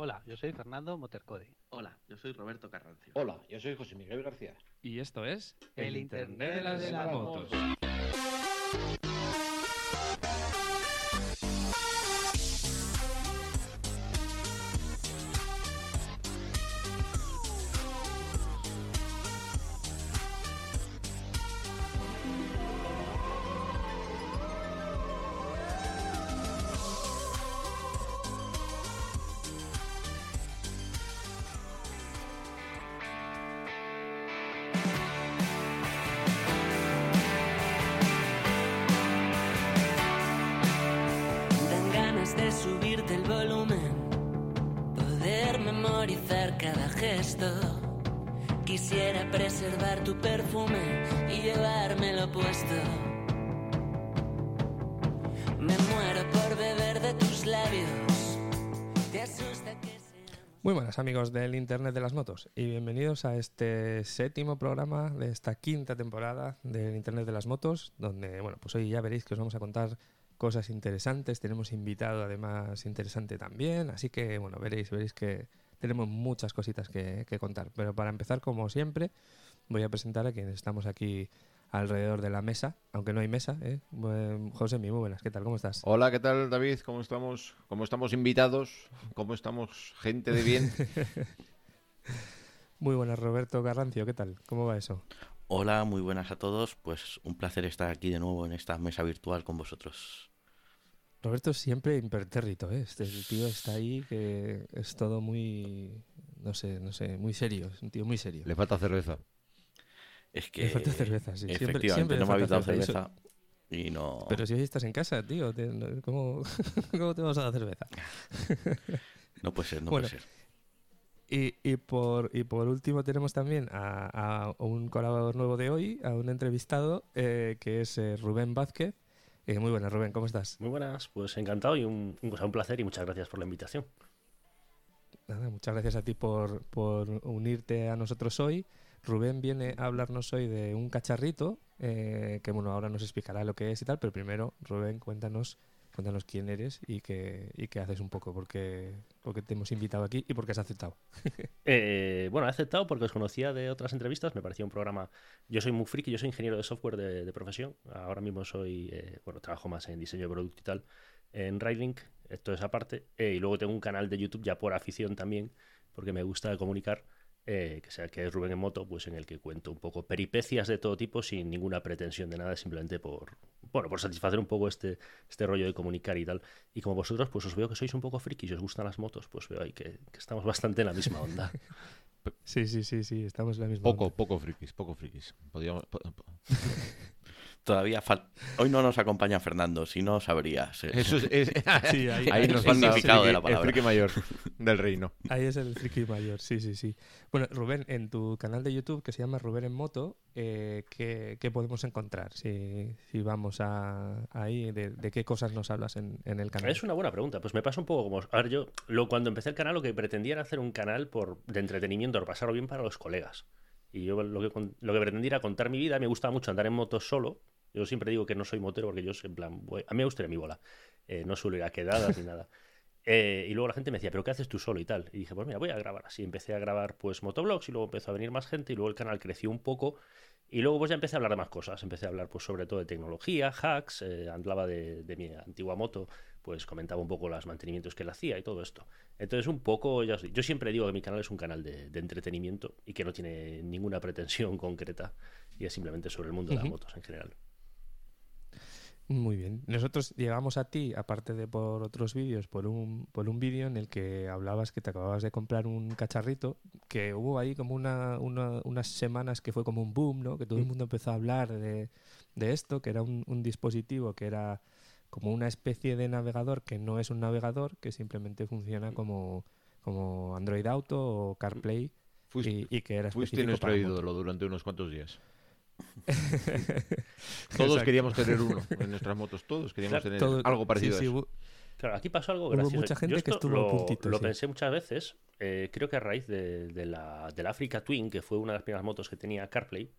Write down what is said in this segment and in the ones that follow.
Hola, yo soy Fernando Motercode. Hola, yo soy Roberto Carrancio. Hola, yo soy José Miguel García. Y esto es El Internet de las, de las motos. Amigos del Internet de las Motos y bienvenidos a este séptimo programa de esta quinta temporada del Internet de las Motos, donde, bueno, pues hoy ya veréis que os vamos a contar cosas interesantes, tenemos invitado además interesante también, así que, bueno, veréis, veréis que tenemos muchas cositas que, que contar. Pero para empezar, como siempre, voy a presentar a quienes estamos aquí alrededor de la mesa, aunque no hay mesa, ¿eh? Buen- José, muy buenas, ¿qué tal? ¿Cómo estás? Hola, ¿qué tal David? ¿Cómo estamos? ¿Cómo estamos invitados? ¿Cómo estamos gente de bien? Muy buenas, Roberto Garrancio, ¿qué tal? ¿Cómo va eso? Hola, muy buenas a todos. Pues un placer estar aquí de nuevo en esta mesa virtual con vosotros. Roberto siempre impertérrito, ¿eh? Este el tío está ahí que es todo muy, no sé, no sé, muy serio, es un tío muy serio. Le falta cerveza. Es que Le falta cerveza, sí, siempre- efectivamente siempre no me habéis falta dado cerveza, y no. Pero si hoy estás en casa, tío, ¿cómo, ¿cómo te vas a dar cerveza? No puede ser, no Bueno, puede ser. Y, y, por, y por último tenemos también a, a un colaborador nuevo de hoy, a un entrevistado, eh, que es eh, Rubén Vázquez. Eh, muy buenas, Rubén, ¿cómo estás? Muy buenas, pues encantado y un, un, un placer y muchas gracias por la invitación. Nada, muchas gracias a ti por, por unirte a nosotros hoy. Rubén viene a hablarnos hoy de un cacharrito, eh, que bueno, ahora nos explicará lo que es y tal, pero primero, Rubén, cuéntanos, cuéntanos quién eres y qué, y qué haces un poco, porque, porque te hemos invitado aquí y porque has aceptado. Eh, bueno, he aceptado porque os conocía de otras entrevistas, me parecía un programa... Yo soy muy friki, yo soy ingeniero de software de, profesión, ahora mismo soy, eh, bueno, trabajo más en diseño de producto y tal, en Railink, esto es aparte, eh, y luego tengo un canal de YouTube ya por afición también, porque me gusta comunicar, eh, que sea que es Rubén en Moto, pues en el que cuento un poco peripecias de todo tipo sin ninguna pretensión de nada, simplemente por, bueno, por satisfacer un poco este, este rollo de comunicar y tal. Y como vosotros, pues os veo que sois un poco frikis y os gustan las motos, pues veo ahí que, que estamos bastante en la misma onda. Sí, sí, sí, sí, estamos en la misma. Poco, onda. poco frikis, poco frikis. Podríamos- po- po- Todavía falta. Hoy no nos acompaña Fernando, si no sabrías. Eso es, es- Sí, ahí- ahí nos el falta el significado de friki- la el palabra. friki mayor del reino. Ahí es el friki mayor, sí, sí, sí. Bueno, Rubén, en tu canal de YouTube que se llama Rubén en Moto, eh, ¿qué, qué podemos encontrar si, si vamos a, ahí? De, de qué cosas nos hablas en, en el canal? Es una buena pregunta. Pues me pasa un poco como. A ver, yo lo, cuando empecé el canal lo que pretendía era hacer un canal por, de entretenimiento, por pasarlo bien para los colegas. Y yo lo que, lo que pretendía era contar mi vida. Me gustaba mucho andar en moto solo. Yo siempre digo que no soy motero porque yo, en plan, voy- a mí me gustaría mi bola. Eh, no suelo ir a quedadas ni nada. Eh, y luego la gente me decía, ¿pero qué haces tú solo y tal? Y dije, pues mira, voy a grabar así. Empecé a grabar pues motoblogs y luego empezó a venir más gente y luego el canal creció un poco. Y luego pues ya empecé a hablar de más cosas. Empecé a hablar pues sobre todo de tecnología, hacks, eh, hablaba de, de mi antigua moto, pues comentaba un poco los mantenimientos que él hacía y todo esto. Entonces un poco, ya os digo, yo siempre digo que mi canal es un canal de, de entretenimiento y que no tiene ninguna pretensión concreta y es simplemente sobre el mundo de las motos en general. Muy bien. Nosotros llegamos a ti, aparte de por otros vídeos, por un, por un vídeo en el que hablabas que te acababas de comprar un cacharrito, que hubo ahí como una, una- unas semanas que fue como un boom, ¿no? Que todo el Mm. mundo empezó a hablar de, de esto, que era un, un dispositivo que era como una especie de navegador que no es un navegador, que simplemente funciona como, como Android Auto o CarPlay Fuiste, y, y que era fuiste nuestro ídolo durante unos cuantos días. Todos Exacto. queríamos tener uno en nuestras motos. Todos queríamos Claro, tener Todo- algo parecido sí, sí, a eso. hubo- Claro, aquí pasó algo Hubo gracioso. mucha gente Yo que estuvo a lo, puntito, lo sí. pensé muchas veces. eh, creo que a raíz de, de la, del Africa Twin, que fue una de las primeras motos que tenía CarPlay,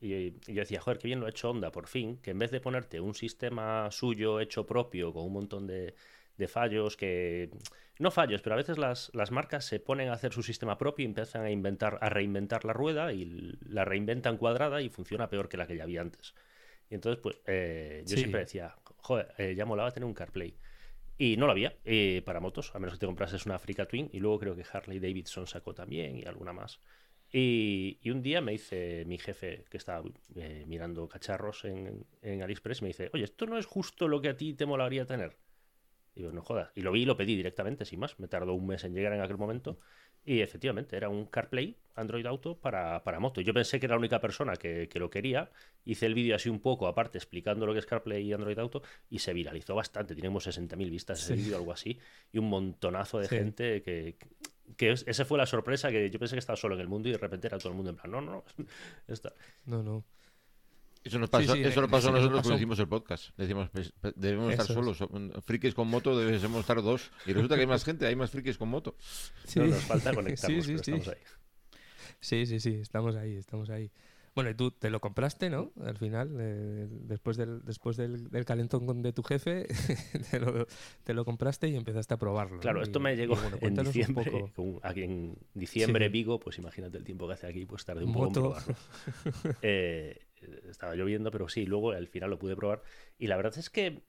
y, y yo decía, joder, qué bien lo ha hecho Honda, por fin, que en vez de ponerte un sistema suyo hecho propio con un montón de, de fallos que... No fallos, pero a veces las, las marcas se ponen a hacer su sistema propio y empiezan a inventar, a reinventar la rueda y la reinventan cuadrada y funciona peor que la que ya había antes. Y entonces, pues, eh, yo Sí. siempre decía, joder, eh, ya molaba tener un CarPlay. Y no lo había eh, para motos, a menos que te comprases una Africa Twin. Y luego creo que Harley Davidson sacó también y alguna más. Y, y un día me dice mi jefe, que estaba eh, mirando cacharros en, en AliExpress, me dice, oye, esto no es justo lo que a ti te molaría tener. Digo, no jodas. Y lo vi y lo pedí directamente, sin más. Me tardó un mes en llegar en aquel momento. Y efectivamente, era un CarPlay Android Auto para, para moto. Yo pensé que era la única persona que, que lo quería. Hice el vídeo así un poco aparte explicando lo que es CarPlay y Android Auto y se viralizó bastante. Tenemos 60.000 vistas ese Sí. vídeo, algo así. Y un montonazo de Sí. gente que... que es- esa fue la sorpresa que yo pensé que estaba solo en el mundo y de repente era todo el mundo en plan, no, no, no, está. No, no. Eso nos pasó, sí, eso eh, nos pasó sí, a nos nosotros pasó. cuando hicimos el podcast. Decíamos, pues, pues, debemos estar Eso solos. Frikis con moto debemos estar dos. Y resulta que hay más gente, hay más frikis con moto. Sí. No, nos falta conectarnos, sí, pero sí, estamos ahí. Sí, sí, sí, estamos ahí, estamos ahí. Bueno, y tú te lo compraste, ¿no? Al final, eh, después, del, después del, del calentón de tu jefe, te lo, te lo compraste y empezaste a probarlo. Claro, ¿no? esto Y- me llegó bueno, en cuéntanos un diciembre. poco. aquí en diciembre, Sí. Vigo, pues imagínate el tiempo que hace aquí, pues tardé un poco en probarlo. Eh, estaba lloviendo, pero sí, luego al final lo pude probar. Y la verdad es que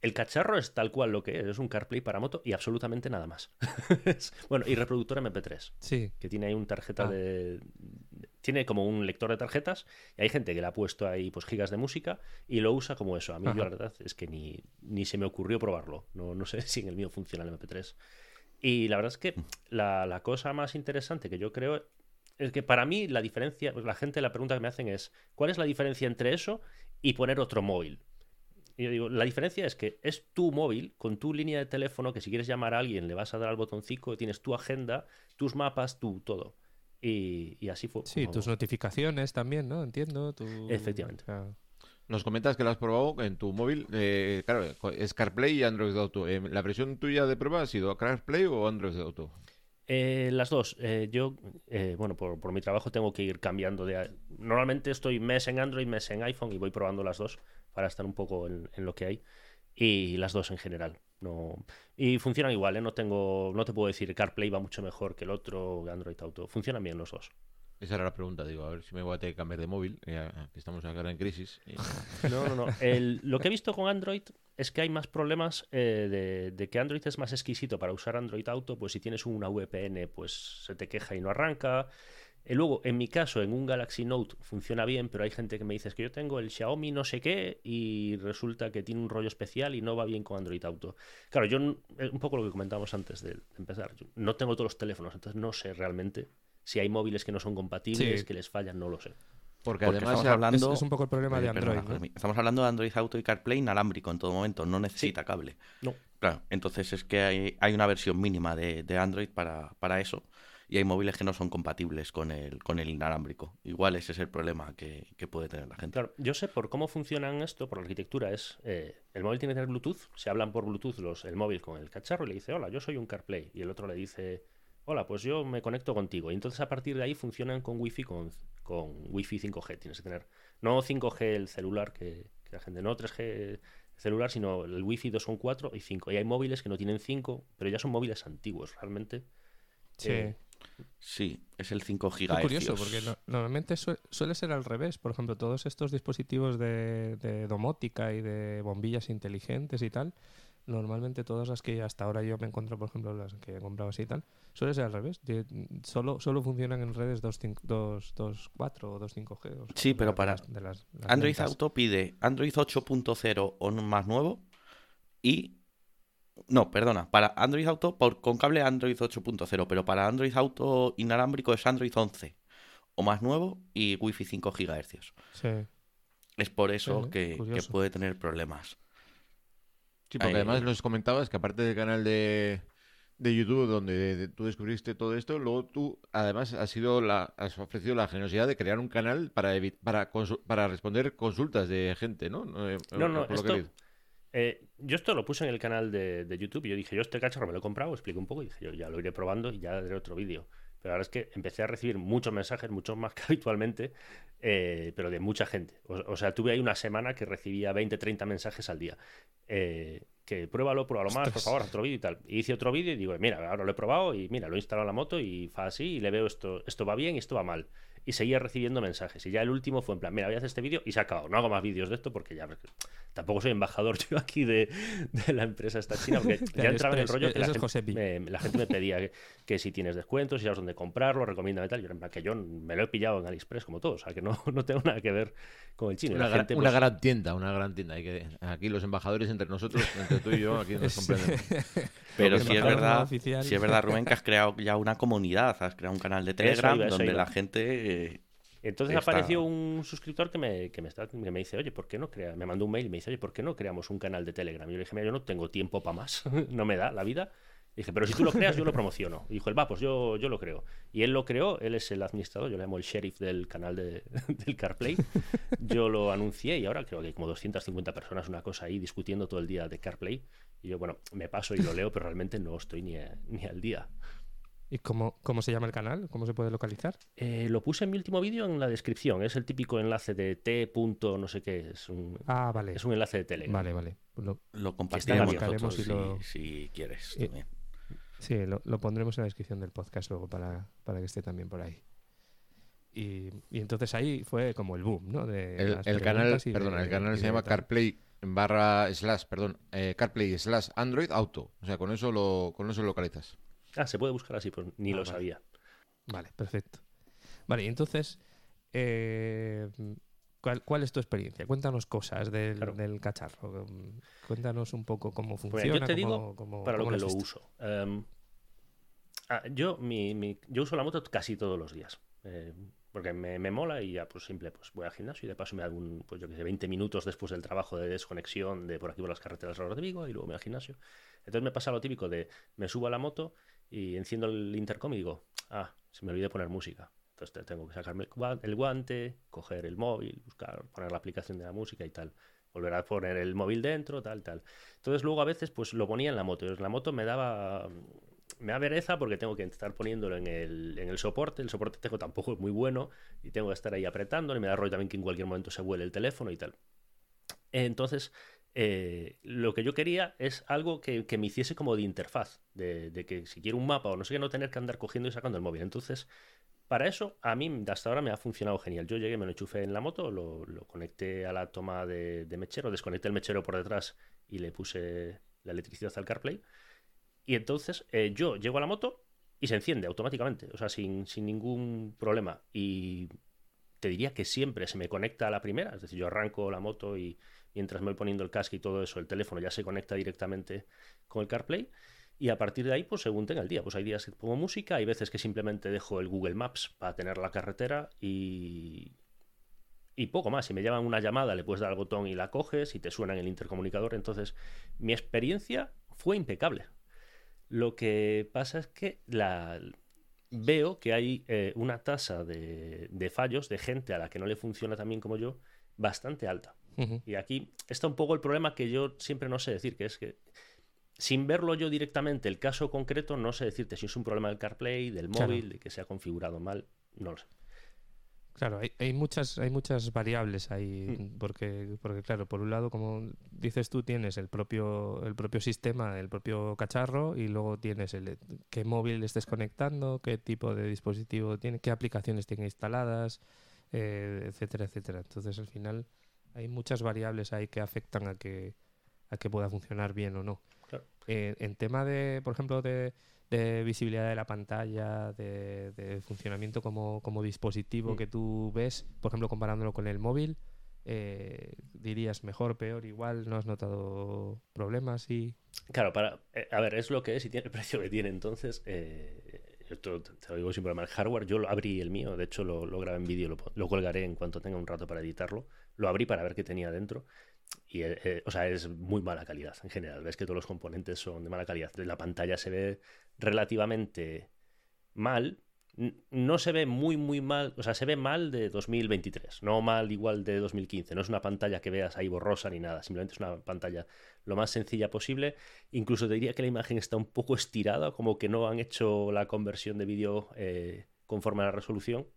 el cacharro es tal cual lo que es, es un CarPlay para moto y absolutamente nada más. Bueno, y reproductor MP3, Sí, que tiene ahí un tarjeta Ah. de... Tiene como un lector de tarjetas y hay gente que le ha puesto ahí pues gigas de música y lo usa como eso. A mí yo la verdad es que ni, ni se me ocurrió probarlo. No, no sé si en el mío funciona el MP3. Y la verdad es que la, la cosa más interesante que yo creo es que para mí la diferencia, pues la gente la pregunta que me hacen es, ¿cuál es la diferencia entre eso y poner otro móvil? Y yo digo, la diferencia es que es tu móvil con tu línea de teléfono que si quieres llamar a alguien le vas a dar al botoncito, tienes tu agenda, tus mapas, tu todo. Y, y así fue. sí, como- tus notificaciones también, ¿no? Entiendo. tu- Efectivamente. sea, Nos comentas que lo has probado en tu móvil. eh, claro, es CarPlay y Android Auto. Eh, ¿La versión tuya de prueba ha sido CarPlay o Android Auto? Eh, las dos. Eh, yo, eh, bueno, por, por mi trabajo tengo que ir cambiando de... Normalmente estoy mes en Android, mes en iPhone y voy probando las dos para estar un poco en, en lo que hay. Y las dos en general. No... Y funcionan igual, ¿eh? No tengo... No te puedo decir CarPlay va mucho mejor que el otro, Android Auto. Funcionan bien los dos. Esa era la pregunta, digo, a ver si me voy a tener que cambiar de móvil, que estamos ahora en crisis. y- No, no, no. El- lo que he visto con Android es que hay más problemas eh, de, de que Android es más exquisito para usar Android Auto, pues si tienes una VPN, pues se te queja y no arranca. Eh, luego, en mi caso, en un Galaxy Note funciona bien, pero hay gente que me dice "Es que yo tengo el Xiaomi no sé qué y resulta que tiene un rollo especial y no va bien con Android Auto. Claro, yo, eh, un poco lo que comentábamos antes de empezar, yo no tengo todos los teléfonos, entonces no sé realmente si hay móviles que no son compatibles, Sí. que les fallan, no lo sé. Porque, Porque además estamos hablando... es, es un poco el problema Eh, de perdona, Android. Estamos hablando de Android Auto y CarPlay inalámbrico en todo momento, no necesita cable. No. Claro, entonces es que hay, hay una versión mínima de, de Android para, para eso y hay móviles que no son compatibles con el, con el inalámbrico. Igual ese es el problema que, que puede tener la gente. Claro, yo sé por cómo funcionan esto, por la arquitectura, es eh, el móvil tiene que tener Bluetooth, se hablan por Bluetooth los, el móvil con el cacharro y le dice, hola, yo soy un CarPlay, y el otro le dice, hola, pues yo me conecto contigo. Y entonces a partir de ahí funcionan con Wi-Fi, con, con Wi-Fi 5G, tienes que tener, no 5G el celular, que, que la gente, no 3G celular, sino el Wi-Fi 2 son 4 y 5. Y hay móviles que no tienen 5, pero ya son móviles antiguos, realmente. Sí. Eh, Sí, es el 5 Es GHz. curioso, porque no- normalmente sue- suele ser al revés. Por ejemplo, todos estos dispositivos de, de domótica y de bombillas inteligentes y tal, normalmente todas las que hasta ahora yo me encuentro, por ejemplo, las que he comprado así y tal, suele ser al revés. De- solo, solo funcionan en redes 2.5 2, 2.4 o 2.5G. o sea, Sí, pero para de las- de las- las Android. Auto pide Android 8.0 o más nuevo y... No, perdona, para Android Auto por, con cable Android 8.0, pero para Android Auto inalámbrico es Android 11 o más nuevo y Wi-Fi 5 GHz. Sí. Es por eso Sí, que, que puede tener problemas. Sí, porque Ahí- además nos comentabas que aparte del canal de, de YouTube donde de- tú descubriste todo esto, luego tú además has sido la, has ofrecido la generosidad de crear un canal para para para responder consultas de gente, ¿no? Eh, No, no, que esto- leído. Eh, yo esto lo puse en el canal de, de YouTube y yo dije, yo este cacharro me lo he comprado, expliqué un poco y dije, yo ya lo iré probando y ya haré otro vídeo. Pero ahora es que empecé a recibir muchos mensajes, muchos más que habitualmente, eh, pero de mucha gente. O, o sea, tuve ahí una semana que recibía 20, 30 mensajes al día. Eh, que pruébalo, pruébalo más, por favor, otro vídeo y tal. Y hice otro vídeo y digo, mira, ahora lo he probado y mira, lo he instalado en la moto y fa así y le veo esto, esto va bien y esto va mal y seguía recibiendo mensajes. Y ya el último fue en plan, mira, voy a hacer este vídeo y se ha acabado. No hago más vídeos de esto porque ya tampoco soy embajador yo aquí de, la empresa esta china, porque ya entraba en el rollo que la gente, me, la gente, me, pedía que, si tienes descuentos, si sabes dónde comprarlo, recomienda y tal. Yo, en plan, que yo me lo he pillado en AliExpress como todos, o sea, que no, no tengo nada que ver con el chino. Una, gran, una pues gran tienda, una gran tienda. Hay que, aquí los embajadores entre nosotros, entre tú y yo, aquí nos comprendemos. Pero si es verdad, si es verdad, Rubén, que has creado ya una comunidad, has creado un canal de Telegram donde la gente entonces apareció un suscriptor que me, que me, está, que me dice, oye, ¿por qué no crea? Me mandó un mail y me dice, oye, ¿por qué no creamos un canal de Telegram? Y yo le dije, mira, yo no tengo tiempo para más, no me da la vida. Y dije, pero si tú lo creas, yo lo promociono. Y dijo, él va, pues yo, yo lo creo. Y él lo creó, él es el administrador, yo le llamo el sheriff del canal de, del CarPlay. Yo lo anuncié y ahora creo que hay como 250 personas, una cosa ahí, discutiendo todo el día de CarPlay. Y yo, bueno, me paso y lo leo, pero realmente no estoy ni, ni al día. ¿Y cómo, cómo se llama el canal? ¿Cómo se puede localizar? Eh, lo puse en mi último vídeo en la descripción. Es el típico enlace de t. no sé qué. Es un, ah, vale. Es un enlace de Telegram. Vale, vale. Lo, lo compartiremos si, quieres. Sí, lo, lo, pondremos en la descripción del podcast luego para, para que esté también por ahí. Y, y, entonces ahí fue como el boom, ¿no? De el, canal, perdón, el canal se llama CarPlay barra slash, perdón, eh, CarPlay slash Android Auto. O sea, con eso lo, con eso lo localizas. Ah, se puede buscar así, pues ni lo sabía. Vale, perfecto. Vale, entonces, eh, ¿cuál, es tu experiencia? Cuéntanos cosas del, cacharro. Cuéntanos un poco cómo funciona. Pues yo te digo para lo que lo uso. Em, ah, yo, mi, yo uso la moto casi todos los días. Eh, porque me, mola y ya pues simple pues voy al gimnasio y de paso me hago un, pues yo que sé, 20 minutos después del trabajo de desconexión de por aquí por las carreteras de Vigo y luego me voy al gimnasio. Entonces me pasa lo típico de me subo a la moto y enciendo el intercom y digo, ah, se me olvidó poner música. Entonces tengo que sacarme el guante, coger el móvil, buscar, poner la aplicación de la música y tal. Volver a poner el móvil dentro, tal, tal. Entonces luego a veces pues lo ponía en la moto. la moto me daba me da vereza porque tengo que estar poniéndolo en el, en el soporte. El soporte tengo tampoco es muy bueno y tengo que estar ahí apretando. Y me da rollo también que en cualquier momento se vuele el teléfono y tal. Entonces, eh, lo que yo quería es algo que, me hiciese como de interfaz, de, que si quiero un mapa o no sé qué, no tener que andar cogiendo y sacando el móvil. Entonces, para eso, a mí hasta ahora me ha funcionado genial. Yo llegué, me lo enchufé en la moto, lo, conecté a la toma de, mechero, desconecté el mechero por detrás y le puse la electricidad al CarPlay. Y entonces eh, yo llego a la moto y se enciende automáticamente, o sea, sin, sin ningún problema. Y te diría que siempre se me conecta a la primera, es decir, yo arranco la moto y mientras me voy poniendo el casco y todo eso, el teléfono ya se conecta directamente con el CarPlay. Y a partir de ahí, pues según tenga el día, pues hay días que pongo música, hay veces que simplemente dejo el Google Maps para tener la carretera y, y poco más. Si me llaman una llamada, le puedes dar al botón y la coges y te suena en el intercomunicador. Entonces, mi experiencia fue impecable. Lo que pasa es que la, veo que hay eh, una tasa de, de, fallos de gente a la que no le funciona tan bien como yo bastante alta. Y aquí está un poco el problema que yo siempre no sé decir, que es que sin verlo yo directamente, el caso concreto, no sé decirte si es un problema del CarPlay, del móvil, de que se ha configurado mal, no lo sé. Claro, hay, muchas, hay muchas variables ahí, mm. porque, porque claro, por un lado, como dices tú, tienes el propio, el propio sistema, el propio cacharro, y luego tienes el qué móvil estés conectando, qué tipo de dispositivo tiene, qué aplicaciones tiene instaladas, eh, etcétera, etcétera. Entonces, al final, hay muchas variables ahí que afectan a que, a que pueda funcionar bien o no. Eh, en tema de, por ejemplo, de, visibilidad de la pantalla, de, funcionamiento como, dispositivo mm. que tú ves, por ejemplo, comparándolo con el móvil, eh, dirías mejor, peor, igual, ¿no has notado problemas? y Claro, para, eh, a ver, es lo que es y tiene el precio que tiene. Entonces, esto te lo digo sin problema, el hardware, yo lo abrí el mío, de hecho lo, grabé en vídeo, lo, lo, colgaré en cuanto tenga un rato para editarlo. Lo abrí para ver qué tenía dentro. Y, eh, eh, o sea, es muy mala calidad en general. Ves que todos los componentes son de mala calidad. La pantalla se ve relativamente mal. No se ve muy, muy mal. O sea, se ve mal de 2023. No mal igual de 2015. No es una pantalla que veas ahí borrosa ni nada. Simplemente es una pantalla lo más sencilla posible. Incluso te diría que la imagen está un poco estirada, como que no han hecho la conversión de vídeo eh, conforme a la resolución.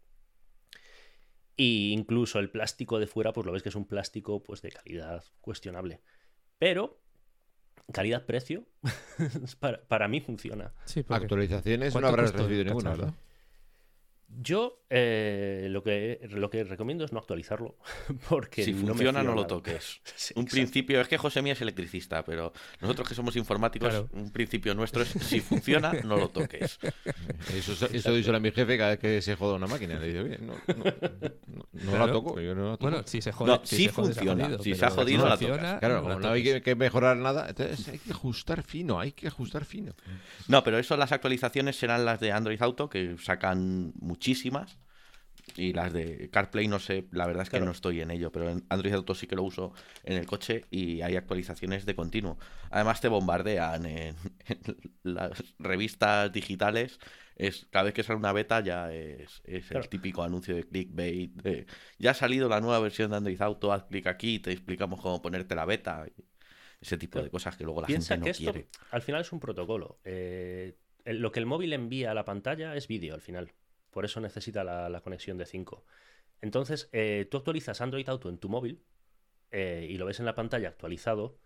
Y incluso el plástico de fuera, pues lo ves que es un plástico pues de calidad cuestionable. Pero calidad-precio, para, para mí funciona. Sí, porque- Actualizaciones no ¿Cuánto habrás recibido ninguna? ¿verdad? Yo eh, lo, que, lo que recomiendo es no actualizarlo, porque Si no funciona, no lo toques. Sí, Un exacto. principio, es que José Mía es electricista, pero nosotros que somos informáticos, Claro. un principio nuestro es si funciona, no lo toques. Eso, eso dice a mi jefe cada vez que se joda una máquina. Le digo, oye, no, no, no- no Claro. la toco. Yo no la toco. Bueno, si se jode. No, si sí se jode, se ha funciona. jodido, Si se ha jodido, la funciona, tocas. Claro, no como la no hay que, que mejorar nada, entonces hay que ajustar fino, hay que ajustar fino. No, pero eso, las actualizaciones serán las de Android Auto, que sacan muchísimas. Y las de CarPlay, no sé, la verdad es que Claro. no estoy en ello, pero en Android Auto sí que lo uso en el coche y hay actualizaciones de continuo. Además te bombardean en, en las revistas digitales. Es, cada vez que sale una beta ya es, es Claro. el típico anuncio de clickbait. de, ya ha salido la nueva versión de Android Auto, haz clic aquí, te explicamos cómo ponerte la beta. y ese tipo Claro. de cosas que luego la Piensa gente no que esto quiere. al final es un protocolo. Eh, lo que el móvil envía a la pantalla es vídeo al final. Por eso necesita la, conexión de 5. Entonces, eh, tú actualizas Android Auto en tu móvil eh, y lo ves en la pantalla actualizado,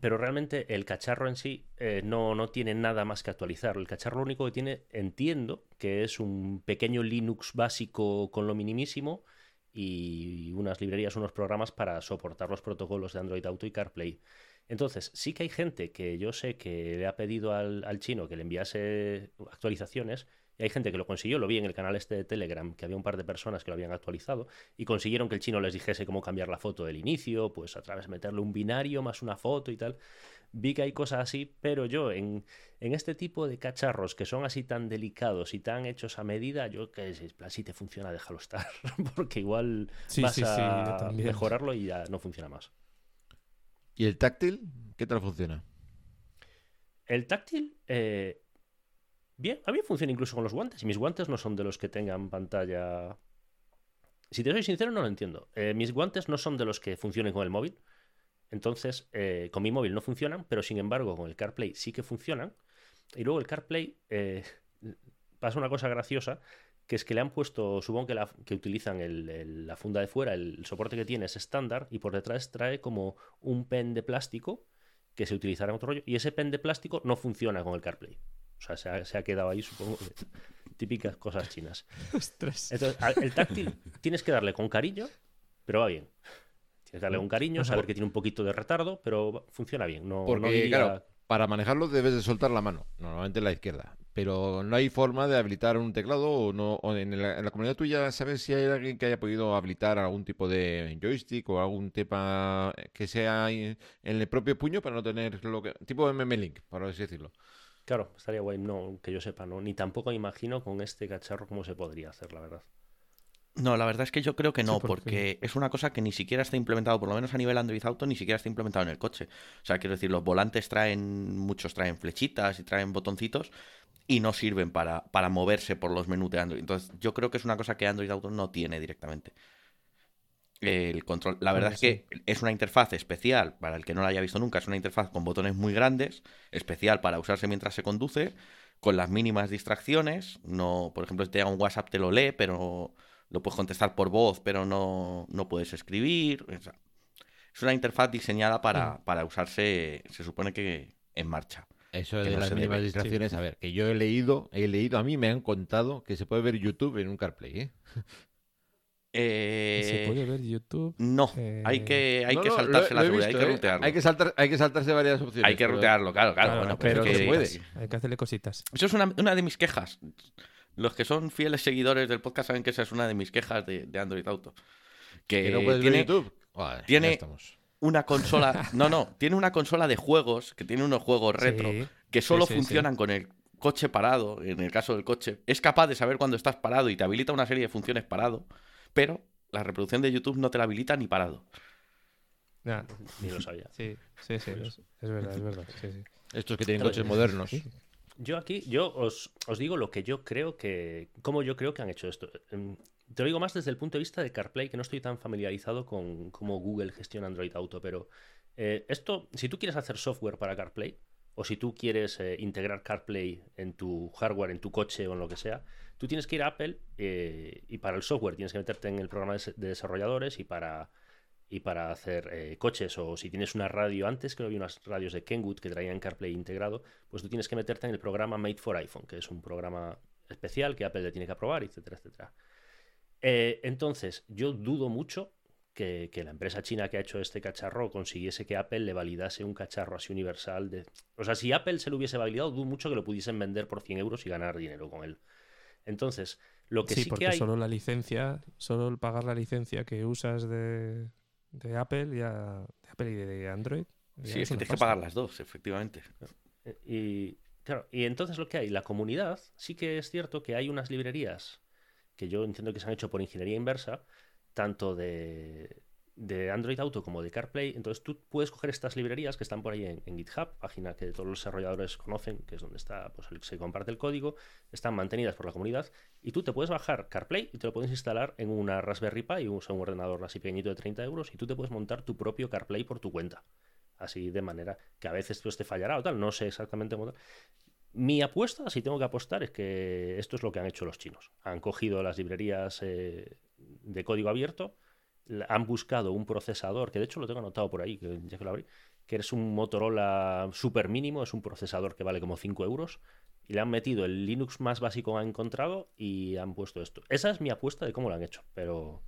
pero realmente el cacharro en sí eh, no, no tiene nada más que actualizar. El cacharro lo único que tiene, entiendo, que es un pequeño Linux básico con lo minimísimo y unas librerías, unos programas para soportar los protocolos de Android Auto y CarPlay. Entonces, sí que hay gente que yo sé que le ha pedido al chino que le enviase actualizaciones y hay gente que lo consiguió, lo vi en el canal este de Telegram, que había un par de personas que lo habían actualizado y consiguieron que el chino les dijese cómo cambiar la foto del inicio, pues a través de meterle un binario más una foto y tal. Vi que hay cosas así, pero yo en, en este tipo de cacharros que son así tan delicados y tan hechos a medida, yo que si, te funciona, déjalo estar, porque igual Sí, vas sí, sí, yo a también. mejorarlo y ya no funciona más. ¿Y el táctil? ¿Qué tal funciona? El táctil, eh, bien, a mí funciona incluso con los guantes. Y mis guantes no son de los que tengan pantalla. Si te soy sincero, no lo entiendo. Eh, mis guantes no son de los que funcionen con el móvil. Entonces, eh, con mi móvil no funcionan, pero sin embargo, con el CarPlay sí que funcionan. Y luego el CarPlay eh, pasa una cosa graciosa, que es que le han puesto, supongo que, la, que utilizan el- el- la funda de fuera, el soporte que tiene es estándar, y por detrás trae como un pen de plástico que se utilizará en otro rollo, y ese pen de plástico no funciona con el CarPlay. O sea, se ha, se ha quedado ahí, supongo, que- típicas cosas chinas. Ostras. Entonces, el táctil tienes que darle con cariño, pero va bien. Tienes que darle con cariño, Ajá. saber que tiene un poquito de retardo, pero funciona bien. No, Porque, no diría- claro, para manejarlo debes de soltar la mano, normalmente la izquierda. Pero no hay forma de habilitar un teclado o no. o en, la, en la comunidad tuya, ¿sabes si hay alguien que haya podido habilitar algún tipo de joystick o algún tema que sea en el propio puño para no tener lo que. tipo MM-Link, por así decirlo? Claro, estaría guay, no, que yo sepa, no. Ni tampoco me imagino con este cacharro cómo se podría hacer, la verdad. No, la verdad es que yo creo que Sí, no, porque- porque es una cosa que ni siquiera está implementado, por lo menos a nivel Android Auto, ni siquiera está implementado en el coche. O sea, quiero decir, los volantes traen, muchos traen flechitas y traen botoncitos y no sirven para, para moverse por los menús de Android. Entonces, yo creo que es una cosa que Android Auto no tiene directamente. El control. La verdad Ah, es que es una interfaz especial, para el que no la haya visto nunca, es una interfaz con botones muy grandes, especial para usarse mientras se conduce, con las mínimas distracciones. No, por ejemplo, si te llega un WhatsApp te lo lee, pero lo puedes contestar por voz, pero no, no puedes escribir. Es una interfaz diseñada para, para usarse, se supone que en marcha. Eso de no las mínimas debe, distracciones, a ver, que yo he leído, he leído, a mí me han contado que se puede ver YouTube en un CarPlay, ¿eh? Eh, Se puede ver YouTube. No, Eh, hay que, hay No, que no, saltarse lo- la lo hay que ¿eh? rutearlo. Hay que, saltar, hay que saltarse varias opciones. Hay que pero- rutearlo, claro, claro. Claro, bueno, pero es se que- puede. Hay que hacerle cositas. Eso es una, una de mis quejas. Los que son fieles seguidores del podcast saben que esa es una de mis quejas de, de Android Auto. Que, Que no puedes tiene ver YouTube. Vale, ya tiene- estamos. una consola. No, no, tiene una consola de juegos, que tiene unos juegos retro, Sí. que solo sí, sí. funcionan con el coche parado, en el caso del coche. Es capaz de saber cuándo estás parado y te habilita una serie de funciones parado, pero la reproducción de YouTube no te la habilita ni parado. Ya, Ni lo sabía. sí, sí, sí, es, es verdad, es verdad. Sí, sí. Estos que tienen Claro, coches sí. modernos. Yo aquí, yo os, os digo lo que yo creo que. cómo yo creo que han hecho esto. Em, Te lo digo más desde el punto de vista de CarPlay, que no estoy tan familiarizado con cómo Google gestiona Android Auto, pero eh, esto, si tú quieres hacer software para CarPlay, o si tú quieres eh, integrar CarPlay en tu hardware, en tu coche o en lo que sea, tú tienes que ir a Apple eh, y para el software tienes que meterte en el programa de, desarrolladores y para y para hacer eh, coches o si tienes una radio antes, creo que había unas radios de Kenwood que traían CarPlay integrado, pues tú tienes que meterte en el programa Made for iPhone, que es un programa especial que Apple le tiene que aprobar, etcétera, etcétera. Eh, entonces, yo dudo mucho que, que la empresa china que ha hecho este cacharro consiguiese que Apple le validase un cacharro así universal. De... O sea, si Apple se lo hubiese validado, dudo mucho que lo pudiesen vender por 100 euros y ganar dinero con él. Entonces, lo que sí, sí, porque que hay... solo la licencia, solo el pagar la licencia que usas de, de Apple, ya, de Apple y de Android. ya Sí, es una tienes que pagar las dos, efectivamente. Eh, Y claro, y entonces lo que hay, la comunidad, sí que es cierto que hay unas librerías que yo entiendo que se han hecho por ingeniería inversa, tanto de, de Android Auto como de CarPlay. Entonces tú puedes coger estas librerías que están por ahí en, GitHub, página que todos los desarrolladores conocen, que es donde está, pues se comparte el código, están mantenidas por la comunidad, y tú te puedes bajar CarPlay y te lo puedes instalar en una Raspberry Pi, un, un ordenador así pequeñito de 30 euros, y tú te puedes montar tu propio CarPlay por tu cuenta. Así de manera que a veces pues, te fallará o tal, no sé exactamente cómo tal. Mi apuesta, si tengo que apostar, es que esto es lo que han hecho los chinos. Han cogido las librerías eh, de código abierto, han buscado un procesador, que de hecho lo tengo anotado por ahí, que ya que lo abrí, que es un Motorola super mínimo, es un procesador que vale como 5 euros, y le han metido el Linux más básico que han encontrado y han puesto esto. Esa es mi apuesta de cómo lo han hecho, pero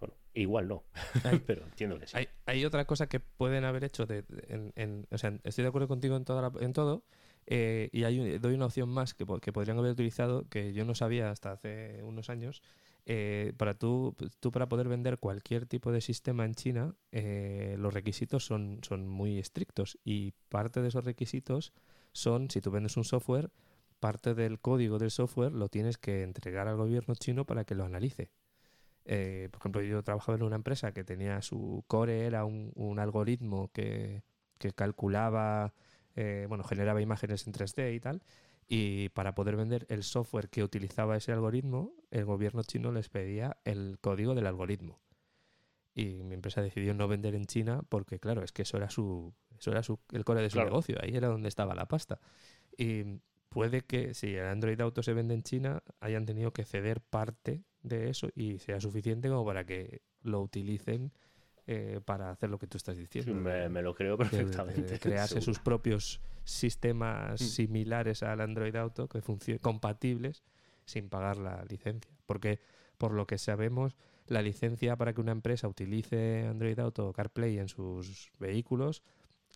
bueno, igual no, Hay- pero entiendo que sí. Hay, hay otra cosa que pueden haber hecho, de, de- en, en- o sea, estoy de acuerdo contigo en, toda la- en todo, eh, y hay doy una opción más que podrían haber utilizado, que yo no sabía hasta hace unos años, eh, para tú, tú para poder vender cualquier tipo de sistema en China, eh, los requisitos son, son muy estrictos, y parte de esos requisitos son, si tú vendes un software, parte del código del software lo tienes que entregar al gobierno chino para que lo analice. Eh, por ejemplo, yo trabajaba en una empresa que tenía su core, era un, un algoritmo que, que calculaba, eh, bueno, generaba imágenes en 3D y tal. Y para poder vender el software que utilizaba ese algoritmo, el gobierno chino les pedía el código del algoritmo. Y mi empresa decidió no vender en China porque, claro, es que eso era su, eso era su, el core de su Claro. negocio, ahí era donde estaba la pasta. Y puede que si el Android Auto se vende en China, hayan tenido que ceder parte de eso y sea suficiente como para que lo utilicen eh, para hacer lo que tú estás Sí, diciendo. me, lo creo de- perfectamente. de crearse sus propios sistemas Mm. similares al Android Auto que funcionen compatibles sin pagar la licencia. Porque por lo que sabemos, la licencia para que una empresa utilice Android Auto o CarPlay en sus vehículos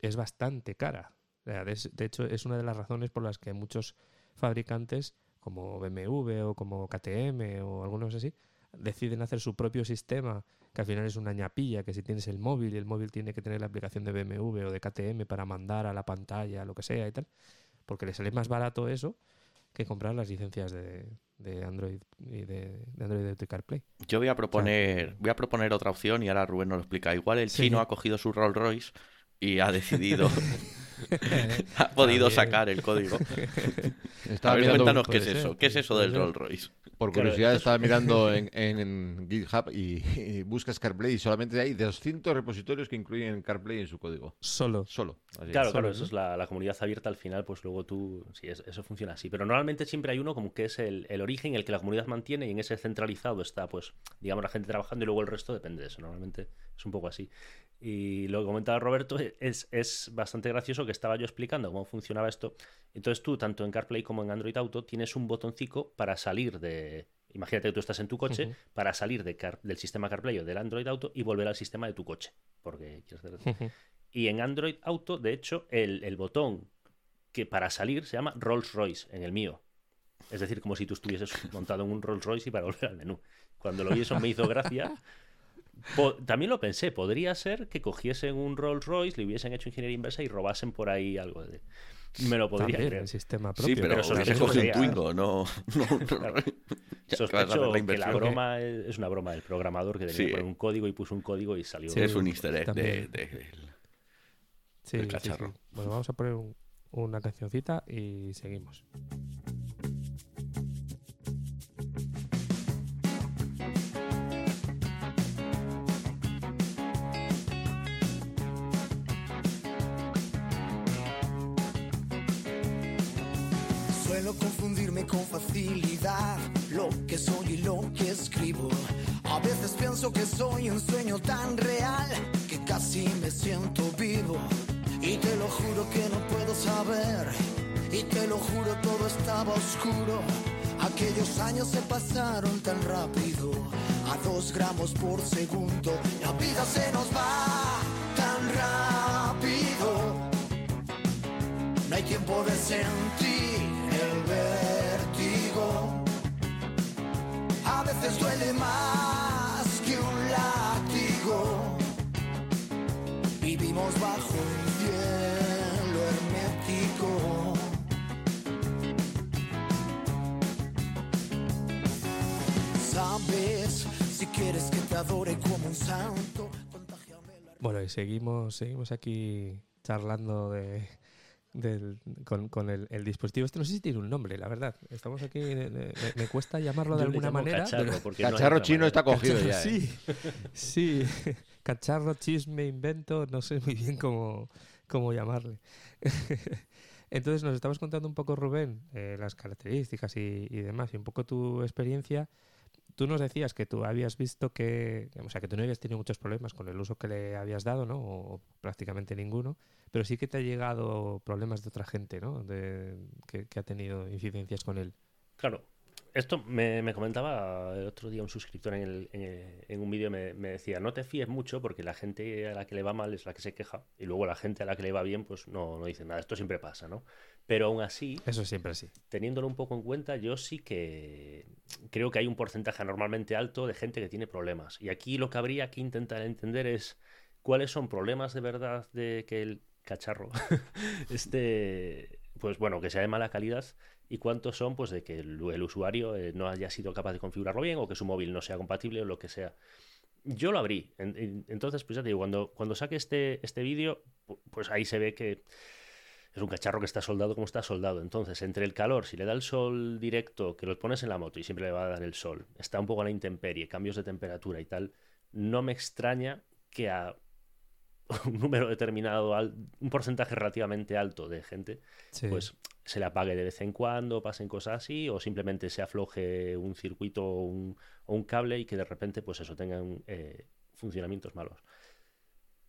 es bastante cara. De hecho, es una de las razones por las que muchos fabricantes, como BMW o como KTM o algunos así, deciden hacer su propio sistema, que al final es una ñapilla, que si tienes el móvil y el móvil tiene que tener la aplicación de BMW o de KTM para mandar a la pantalla, lo que sea y tal, porque le sale más barato eso que comprar las licencias de, de Android y de, de Android Auto CarPlay. Yo voy a proponer, voy a proponer otra opción y ahora Rubén nos lo explica. Igual el Sí. chino ha cogido su Rolls Royce y ha decidido, ha podido También. sacar el código. Estaba a ver, cuéntanos qué es eso. ¿Qué es eso del ser. Rolls Royce? Por Claro, curiosidad, eso- estaba mirando en, en- en GitHub y, y buscas CarPlay y solamente hay 200 repositorios que incluyen CarPlay en su código. Solo. Solo. así. Claro, Solo, claro, ¿no? eso es la, la comunidad abierta al final, pues luego tú, sí, es- eso funciona así. Pero normalmente siempre hay uno como que es el, el origen, el que la comunidad mantiene y en ese centralizado está, pues, digamos, la gente trabajando y luego el resto depende de eso. Normalmente es un poco así. Y lo que comentaba Roberto es, es bastante gracioso que estaba yo explicando cómo funcionaba esto. Entonces tú, tanto en CarPlay como en Android Auto, tienes un botoncito para salir de... Imagínate que tú estás en tu coche, para salir de Car- del sistema CarPlay o del Android Auto y volver al sistema de tu coche. Porque quieres hacer... Y en Android Auto, de hecho, el, el botón que para salir se llama Rolls Royce en el mío. Es decir, como si tú estuvieses montado en un Rolls Royce y para volver al menú. Cuando lo vi eso me hizo gracia. Po- también lo pensé, podría ser que cogiesen un Rolls Royce, le hubiesen hecho ingeniería inversa y robasen por ahí algo de... Me lo podría También creer. el sistema Sí, pero, pero sospecho que Twingo, no, no Claro. Que que la broma es, es una broma del programador que tenía Sí. que poner un código y puso un código y salió. Sí, Es un easter egg de, de- del- sí, cacharro. sí. Bueno, vamos a poner un- una cancioncita y seguimos. Confundirme con facilidad lo que soy y lo que escribo. A veces pienso que soy un sueño tan real que casi me siento vivo. Y te lo juro que no puedo saber. Y te lo juro todo estaba oscuro. Aquellos años se pasaron tan rápido, a dos gramos por segundo. La vida se nos va tan rápido. No hay tiempo de sentir veces duele más que un látigo. Vivimos bajo un cielo hermético. Sabes, si quieres que te adore como un santo, Bueno, y seguimos, seguimos aquí charlando de, del- con, con el, el dispositivo. Este no sé si tiene un nombre, la verdad. Estamos aquí, eh, me, me cuesta llamarlo de Yo alguna manera. cacharro, pero- no Cacharro otra chino manera. está cogido Cacharro, ya. ¿eh? Sí, sí. Cacharro, chisme, invento, no sé muy bien cómo, cómo llamarle. Entonces nos estabas contando un poco, Rubén, eh, las características y, y demás, y un poco tu experiencia. Tú nos decías que tú habías visto que, o sea, que tú no habías tenido muchos problemas con el uso que le habías dado, ¿no? O prácticamente ninguno, pero sí que te ha llegado problemas de otra gente, ¿no? De, que, ha tenido incidencias con él. Claro. Esto me, me comentaba el otro día un suscriptor en, el- en, eh, en un vídeo, me, me decía, no te fíes mucho porque la gente a la que le va mal es la que se queja y luego la gente a la que le va bien pues no, no dice nada. Esto siempre pasa, ¿no? Pero aún así, Eso siempre así. teniéndolo un poco en cuenta, yo sí que creo que hay un porcentaje anormalmente alto de gente que tiene problemas. Y aquí lo que habría que intentar entender es cuáles son problemas de verdad de que el cacharro esté, pues bueno, que sea de mala calidad y cuántos son pues de que el, el usuario eh, no haya sido capaz de configurarlo bien o que su móvil no sea compatible o lo que sea. Yo lo abrí. En- en- entonces, pues ya te digo, cuando, cuando saque este, este vídeo, pu- pues ahí se ve que es un cacharro que está soldado como está soldado. Entonces, entre el calor, si le da el sol directo, que lo pones en la moto y siempre le va a dar el sol, está un poco a la intemperie, cambios de temperatura y tal, no me extraña que a un número determinado, un porcentaje relativamente alto de gente, Sí. pues se le apague de vez en cuando, pasen cosas así, o simplemente se afloje un circuito o un, o un cable y que de repente, pues eso, tengan eh, funcionamientos malos.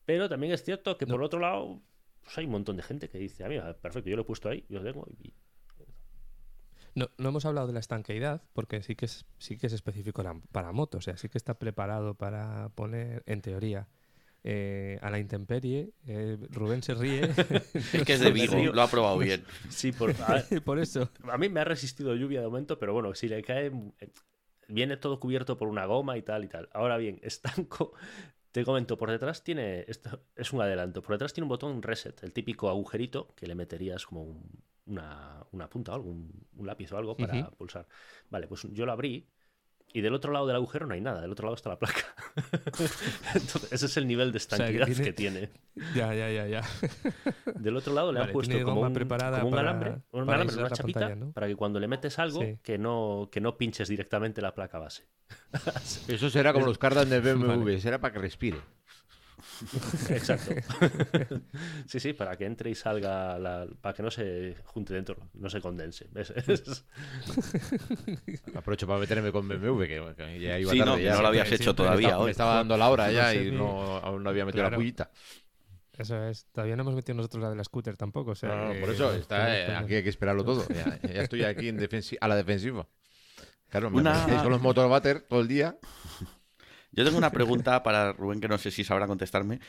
Pero también es cierto que No. por otro lado, pues hay un montón de gente que dice, a mí, perfecto, yo lo he puesto ahí, yo lo tengo. Y... No, no hemos hablado de la estanqueidad, porque sí que es, sí que es específico la- para motos, o sea, sí que está preparado para poner, en teoría, eh, a la intemperie. Eh, Rubén se ríe. Es que es de Vigo, lo ha probado bien. Sí, por, a, Por eso. a mí me ha resistido lluvia de momento, pero bueno, si le cae, eh, viene todo cubierto por una goma y tal y tal. Ahora bien, estanco, te comento, por detrás tiene, esto es un adelanto, por detrás tiene un botón reset, el típico agujerito que le meterías como un- una, una punta o algo, un, un lápiz o algo para pulsar. Vale, pues yo lo abrí y del otro lado del agujero no hay nada, del otro lado está la placa. Entonces, ese es el nivel de sea, que estanquidad tiene- que tiene. Ya, ya, ya, ya. Del otro lado le Vale, han puesto como un, preparada como un para- alambre, un para alambre, aislar una chapita, pantalla, ¿no? para que cuando le metes algo, Sí. que, no, que no pinches directamente la placa base. Eso será como los cardan de BMW, Vale. será para que respire. Exacto. sí, sí, para que entre y salga, la- para que no se junte dentro, no se condense. ¿ves? Es- Aprovecho para meterme con BMW, que, que ya iba Sí, tarde. no, ya no lo habías hecho todavía me, hoy. estaba dando la hora No ya sé y no, aún no había metido Claro. la pullita. Eso es. Todavía no hemos metido nosotros la de la scooter tampoco. O sea, No, no, por eso está, eh, aquí hay que esperarlo todo. Ya, ya estoy aquí en a la defensiva. Claro, me Una- con los motorbater todo el día. Yo tengo una pregunta para Rubén que no sé si sabrá contestarme.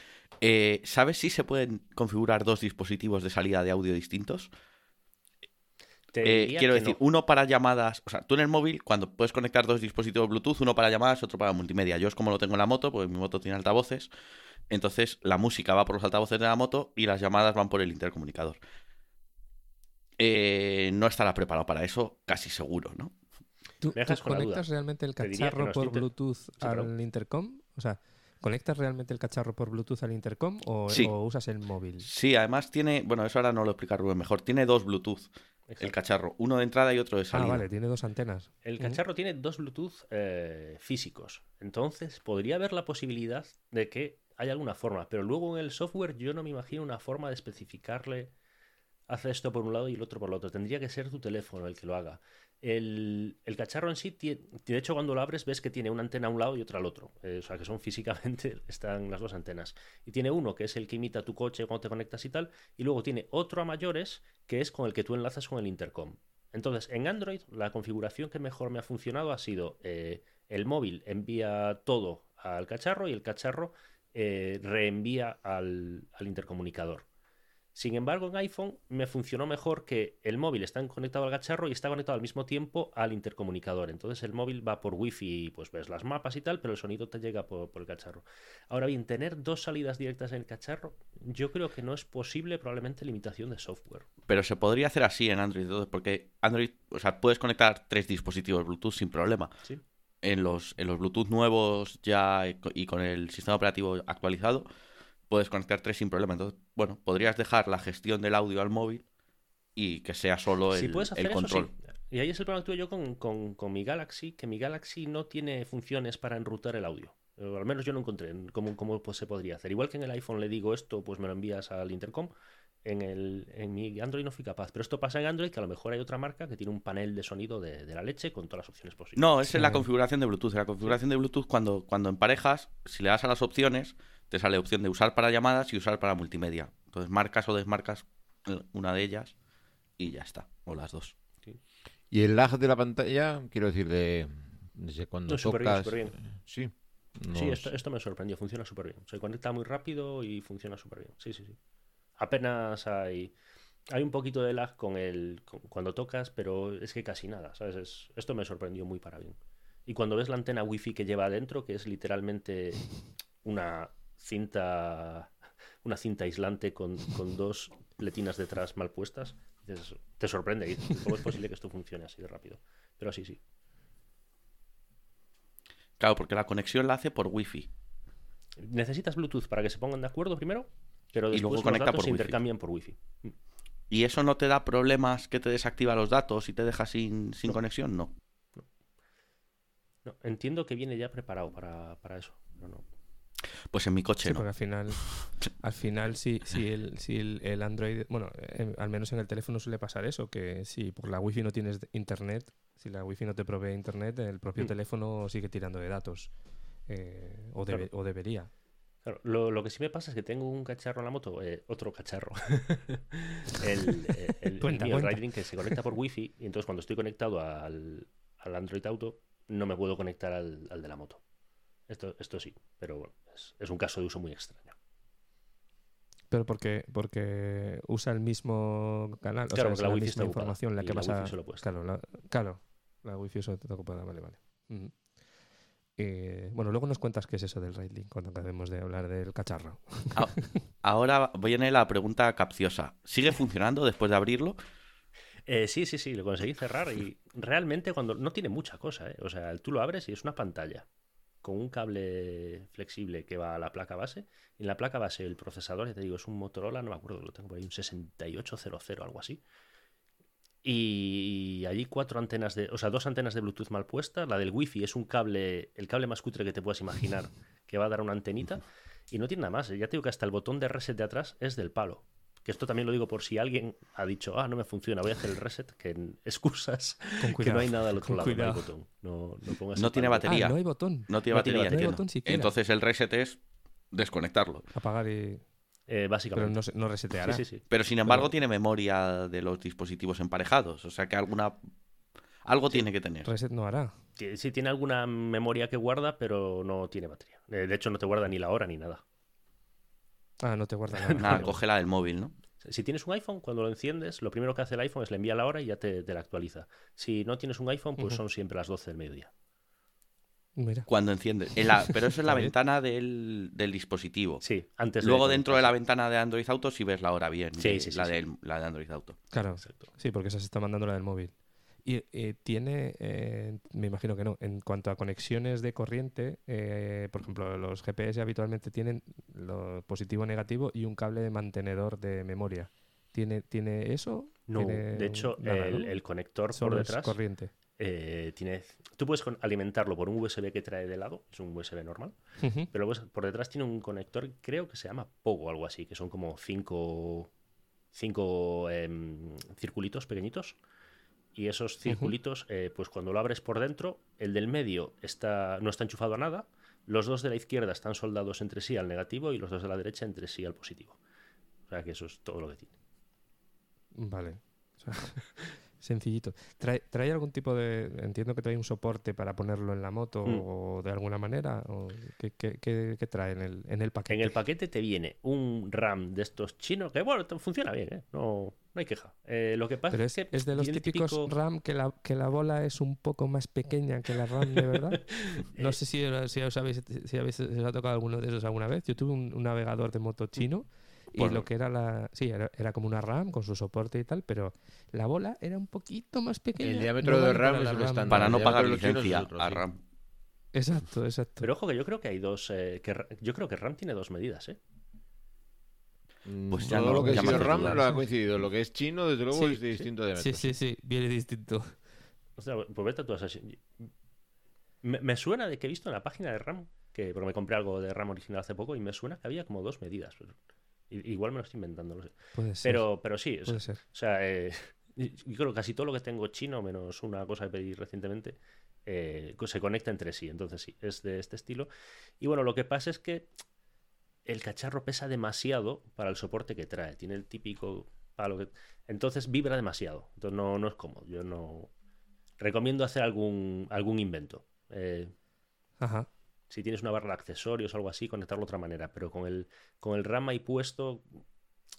Eh, ¿Sabes si se pueden configurar dos dispositivos de salida de audio distintos? Eh, quiero decir, no. uno para llamadas, o sea, tú en el móvil, cuando puedes conectar dos dispositivos Bluetooth, uno para llamadas, otro para multimedia. Yo es como lo tengo en la moto, porque mi moto tiene altavoces, entonces la música va por los altavoces de la moto y las llamadas van por el intercomunicador. Eh, no estará preparado para eso, casi seguro, ¿no? ¿Tú, Me dejas tú con la conectas duda. realmente el cacharro por Bluetooth al intercom? O sea, ¿conectas realmente el cacharro por Bluetooth al intercom o, Sí. o usas el móvil? Sí, además tiene, bueno, eso ahora no lo explica Rubén mejor, tiene dos Bluetooth, el cacharro, uno de entrada y otro de Ah, salida. vale, tiene dos antenas. El cacharro tiene dos Bluetooth eh, físicos. Entonces, podría haber la posibilidad de que haya alguna forma. Pero luego en el software yo no me imagino una forma de especificarle hace esto por un lado y el otro por el otro. Tendría que ser tu teléfono el que lo haga. El, cacharro en sí, tie- de hecho, cuando lo abres ves que tiene una antena a un lado y otra al otro. Eh, o sea, que son físicamente, están las dos antenas. Y tiene uno que es el que imita tu coche cuando te conectas y tal. Y luego tiene otro a mayores que es con el que tú enlazas con el intercom. Entonces, en Android, la configuración que mejor me ha funcionado ha sido eh, el móvil envía todo al cacharro y el cacharro eh, reenvía al intercomunicador. Sin embargo, en iPhone me funcionó mejor que el móvil está conectado al cacharro y está conectado al mismo tiempo al intercomunicador. Entonces el móvil va por wifi y pues ves las mapas y tal, pero el sonido te llega por, por el cacharro. Ahora bien, tener dos salidas directas en el cacharro, yo creo que no es posible, probablemente limitación de software. Pero se podría hacer así en Android, entonces, porque Android, o sea, puedes conectar tres dispositivos Bluetooth sin problema. Sí. En los, en los Bluetooth nuevos ya y con el sistema operativo actualizado, puedes conectar tres sin problema. Entonces, bueno, podrías dejar la gestión del audio al móvil y que sea solo el, si puedes hacer el eso, control. sí. Y ahí es el problema que tuve yo con, con- con mi Galaxy, que mi Galaxy no tiene funciones para enrutar el audio. O al menos yo no encontré en cómo, cómo pues, se podría hacer. Igual que en el iPhone le digo esto, pues me lo envías al intercom. En, el, en mi Android no fui capaz. Pero esto pasa en Android, que a lo mejor hay otra marca que tiene un panel de sonido de, de la leche con todas las opciones posibles. No, esa es la Sí. configuración de Bluetooth. En la configuración de Bluetooth, cuando, cuando emparejas, si le das a las opciones, te sale opción de usar para llamadas y usar para multimedia. Entonces marcas o desmarcas eh, una de ellas y ya está. O las dos. Y el lag de la pantalla, quiero decir, de desde cuando No, súper bien, tocas. súper bien. Sí. Sí, esto, esto me sorprendió, funciona súper bien. Se conecta muy rápido y funciona súper bien. Sí, sí, sí. Apenas hay, hay un poquito de lag con el, con- cuando tocas, pero es que casi nada, ¿sabes? Es- esto me sorprendió muy para bien. Y cuando ves la antena wifi que lleva adentro, que es literalmente una cinta, una cinta aislante con, con dos letinas detrás mal puestas, dices, te sorprende. y dices, ¿Cómo es posible que esto funcione así de rápido? Pero sí, sí. Claro, porque la conexión la hace por wifi. Necesitas Bluetooth para que se pongan de acuerdo primero, pero Y después luego los conecta datos por se wifi. intercambian por wifi. ¿Y eso no te da problemas que te desactiva los datos y te deja sin, sin No. conexión? No. No, entiendo que viene ya preparado para, para eso, no. Pues en mi coche Sí, no. porque al final, al final si, si, el, si el, el Android, bueno, eh, al menos en el teléfono suele pasar eso, que si por la wifi no tienes internet, si la wifi no te provee internet, el propio Mm. teléfono sigue tirando de datos. eh, o, debe- o debería. Claro, lo, lo que sí me pasa es que tengo un cacharro en la moto, eh, otro cacharro, el, eh, el, el Cuenta, mío, el cuenta. Riding, que se conecta por wifi, y entonces cuando estoy conectado al, al Android Auto, no me puedo conectar al, al de la moto. Esto, esto sí, pero bueno, es, es un caso de uso muy extraño. Pero porque, porque usa el mismo canal, o Claro, sea, porque es la la wifi misma está información la que la vas wifi solo. Claro, la, claro, la wifi eso está ocupada, vale, vale. Eh, bueno, luego nos cuentas qué es eso del Raidling cuando acabemos de hablar del cacharro. Ah, Ahora viene la pregunta capciosa. ¿Sigue funcionando después de abrirlo? Eh, sí, sí, sí, lo conseguí cerrar y realmente cuando no tiene mucha cosa, ¿eh? o sea, tú lo abres y es una pantalla con un cable flexible que va a la placa base en la placa base el procesador, ya te digo, es un Motorola, no me acuerdo, lo tengo por ahí, un 6800, algo así. Y allí cuatro antenas de, o sea, dos antenas de Bluetooth mal puestas, la del Wi-Fi es un cable, el cable más cutre que te puedas imaginar, que va a dar una antenita y no tiene nada más, ¿eh? ya te digo que hasta el botón de reset de atrás es del palo. Que esto también lo digo por si alguien ha dicho, ah, no me funciona, voy a hacer el reset, que en excusas Con que no hay nada al otro lado, no hay botón. No, no pongas No el tiene batería. Ah, no hay botón. No tiene No batería. batería. No hay entiendo. botón siquiera. Entonces el reset es desconectarlo. Apagar y... Eh, Pero básicamente. no, se- no reseteará. sí, sí, sí. Pero sin embargo Pero- tiene memoria de los dispositivos emparejados. O sea que alguna algo tiene que tener. Reset no hará. Sí, tiene alguna memoria que guarda, pero no tiene batería. Eh, De hecho, no te guarda ni la hora ni nada. Ah, no te guarda nada. Nada, Vale. coge la del móvil, ¿no? Si tienes un iPhone, cuando lo enciendes, lo primero que hace el iPhone es le envía la hora y ya te, te la actualiza. Si no tienes un iPhone, pues son siempre las 12 del mediodía. Mira. Cuando enciende. En la- pero eso es la ventana del, del dispositivo. Sí, antes Luego de dentro de la ventana de Android Auto sí ves la hora bien. Sí, de- sí, sí, la, sí. del- la de Android Auto. Claro. Exacto. Sí, porque esa se está mandando la del móvil. Y eh, tiene, eh, me imagino que no, en cuanto a conexiones de corriente, eh, por ejemplo, los GPS habitualmente tienen lo positivo negativo y un cable de mantenedor de memoria. ¿Tiene, tiene eso? No, ¿Tiene de hecho, nada, el, no? el conector por Solo es detrás corriente. eh, tiene. Tú puedes alimentarlo por un USB que trae de lado, es un USB normal, pero por detrás tiene un conector, creo que se llama Pogo o algo así, que son como cinco cinco em, circulitos pequeñitos. Y esos circulitos, eh, pues cuando lo abres por dentro, el del medio está, no está enchufado a nada. Los dos de la izquierda están soldados entre sí al negativo y los dos de la derecha entre sí al positivo. O sea que eso es todo lo que tiene. Vale. O sea, sencillito. ¿Trae, ¿Trae algún tipo de... Entiendo que trae un soporte para ponerlo en la moto Mm. o de alguna manera? ¿O qué, qué- qué- qué trae en el, en el paquete? En el paquete te viene un RAM de estos chinos que, bueno, funciona bien, ¿eh? no, no hay queja. Eh, lo que pasa Pero es, es, que es de los típicos típico- RAM que la, que la bola es un poco más pequeña que la RAM de verdad. No Eh, sé si, si os habéis, si habéis, si os ha tocado alguno de esos alguna vez. Yo tuve un, un navegador de moto chino y lo que era la... Sí, era, era como una RAM con su soporte y tal, pero la bola era un poquito más pequeña. El diámetro no de RAM es la un RAM. estándar. Para no pagar licencia otro, a sí. RAM. Exacto, exacto. Pero ojo que yo creo que hay dos. eh, que yo creo que RAM tiene dos medidas, ¿eh? Mm, Pues ya Todo no- lo que ha sido RAM lo ha coincidido. Lo que es chino, desde luego, Sí, es de distinto diámetro. Sí, sí, sí, viene distinto. O sea, pues vete tú Me, me suena de que he visto en la página de RAM, que porque me compré algo de RAM original hace poco, y me suena que había como dos medidas. pero igual me lo estoy inventando, no sé. Puede ser. Pero, pero sí, o sea, puede ser. o sea, eh, yo creo que casi todo lo que tengo chino, menos una cosa que pedí recientemente, eh, se conecta entre sí. Entonces sí, es de este estilo. Y bueno, lo que pasa es que el cacharro pesa demasiado para el soporte que trae. Tiene el típico palo que... Entonces vibra demasiado. Entonces no, no es cómodo. Yo no... Recomiendo hacer algún, algún invento. Eh, Ajá. Si tienes una barra de accesorios o algo así, conectarlo de otra manera. Pero con el, con el RAM ahí puesto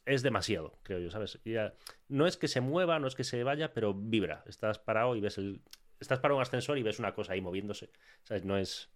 es demasiado, creo yo, ¿sabes? Ya, no es que se mueva, no es que se vaya, pero vibra. Estás parado y ves el... Estás parado un ascensor y ves una cosa ahí moviéndose. ¿Sabes? No es...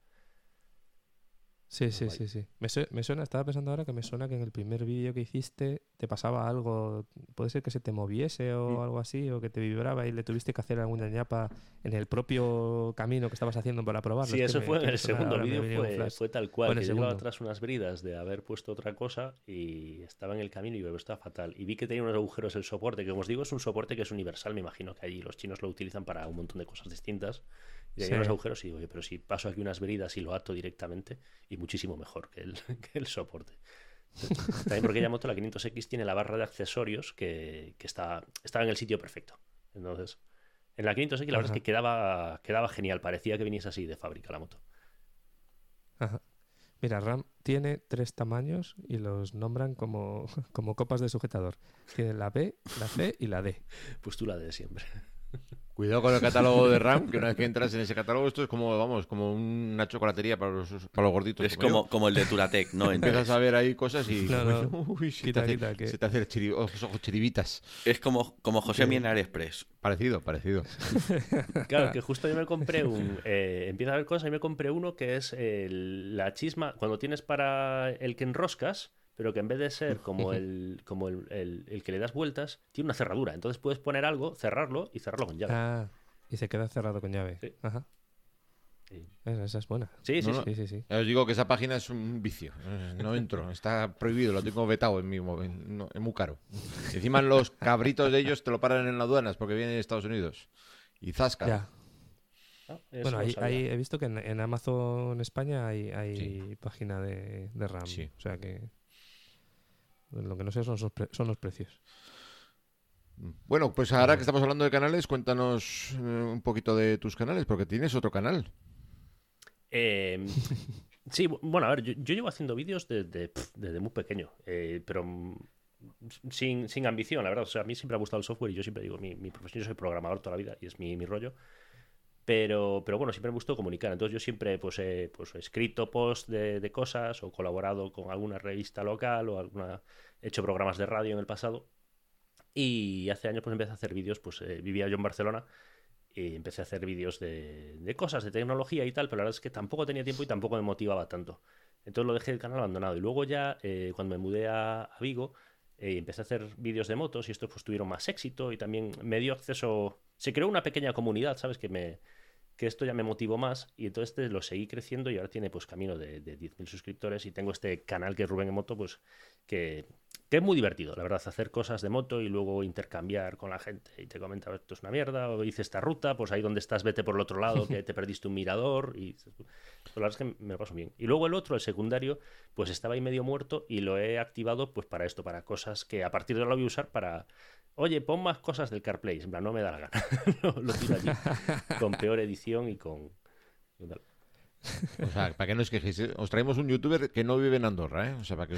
Sí, sí, guay. sí, sí. Me, sue- me suena, estaba pensando ahora que me suena que en el primer vídeo que hiciste te pasaba algo, puede ser que se te moviese o Mm. algo así, o que te vibraba y le tuviste que hacer alguna ñapa en el propio camino que estabas haciendo para probarlo. Sí, Es eso me- fue que en me el segundo me vídeo, fue, fue tal cual. En que yo atrás unas bridas de haber puesto otra cosa y estaba en el camino y veo, estaba fatal. Y vi que tenía unos agujeros el soporte, que como os digo, es un soporte que es universal, me imagino que allí los chinos lo utilizan para un montón de cosas distintas. Y Sí. unos agujeros y digo, oye, pero si paso aquí unas bridas y lo ato directamente, y muchísimo mejor que el, que el soporte. También porque ya moto la 500X tiene la barra de accesorios que, que está, estaba en el sitio perfecto. Entonces, en la 500X la verdad es que quedaba, quedaba genial, parecía que viniese así de fábrica la moto. Ajá. Mira, RAM tiene tres tamaños y los nombran como, como copas de sujetador. Tiene la B, la C y la D. Pues tú la de siempre. Cuidado con el catálogo de RAM, que una vez que entras en ese catálogo, esto es como, vamos, como una chocolatería para los, para los gorditos. Es como como, como el de Turatec, ¿no? Empiezas a ver ahí cosas y. Uy, se, Quita, te hace, quita, que- se te hace el chiri- ojos, ojos chiribitas. es como, como José Mienar Express. Parecido, parecido. Claro, que justo yo me compré un. Eh, empieza a haber cosas y me compré uno que es el- la chisma. Cuando tienes para el que enroscas, pero que en vez de ser como el, como el, el- el que le das vueltas, tiene una cerradura. Entonces puedes poner algo, cerrarlo y cerrarlo con llave. Ah, y se queda cerrado con llave. Sí. Ajá. Sí. Esa es buena. Sí, sí, No, sí. Sí, sí, sí. Ya os digo que esa página es un vicio. Eh, No entro, está prohibido, lo tengo vetado en mi móvil. No, es muy caro. Encima los cabritos de ellos te lo paran en las aduanas porque vienen de Estados Unidos. Y zasca. Ya. Ah, Bueno, no ahí, he visto que en, en Amazon España hay, hay página de, de RAM. Sí. O sea que. Lo que no sé son, son los precios. Bueno, pues ahora que estamos hablando de canales, cuéntanos eh, un poquito de tus canales, porque tienes otro canal. Eh, sí, bu- bueno, a ver, yo, yo llevo haciendo vídeos desde, desde muy pequeño, eh, pero mm, sin, sin ambición, la verdad. O sea, a mí siempre me ha gustado el software y yo siempre digo, mi, mi profesión, yo soy programador toda la vida y es mi, mi rollo. Pero, pero bueno, siempre me gustó comunicar. Entonces yo siempre pues, he, pues, he escrito posts de, de cosas o colaborado con alguna revista local o alguna, he hecho programas de radio en el pasado. Y hace años pues empecé a hacer vídeos, pues eh, vivía yo en Barcelona y empecé a hacer vídeos de, de cosas, de tecnología y tal, pero la verdad es que tampoco tenía tiempo y tampoco me motivaba tanto. Entonces lo dejé el canal abandonado. Y luego ya, eh, cuando me mudé a, a Vigo, eh, empecé a hacer vídeos de motos y estos pues tuvieron más éxito y también me dio acceso... Se creó una pequeña comunidad, ¿sabes? Que me, que esto ya me motivó más y entonces este lo seguí creciendo y ahora tiene pues camino de, de 10.000 suscriptores y tengo este canal que es Rubén en Moto, pues que, que es muy divertido, la verdad, hacer cosas de moto y luego intercambiar con la gente y te comenta esto es una mierda o hice esta ruta, pues ahí donde estás vete por el otro lado que te perdiste un mirador y pues, la verdad es que me lo paso bien. Y luego el otro, el secundario, pues estaba ahí medio muerto y lo he activado pues para esto, para cosas que a partir de ahora voy a usar para Oye, pon más cosas del CarPlay. En plan, no me da la gana. lo, lo tiro allí. con peor edición y con. O sea, para que no os quejéis, os traemos un youtuber que no vive en Andorra, ¿eh? O sea, para que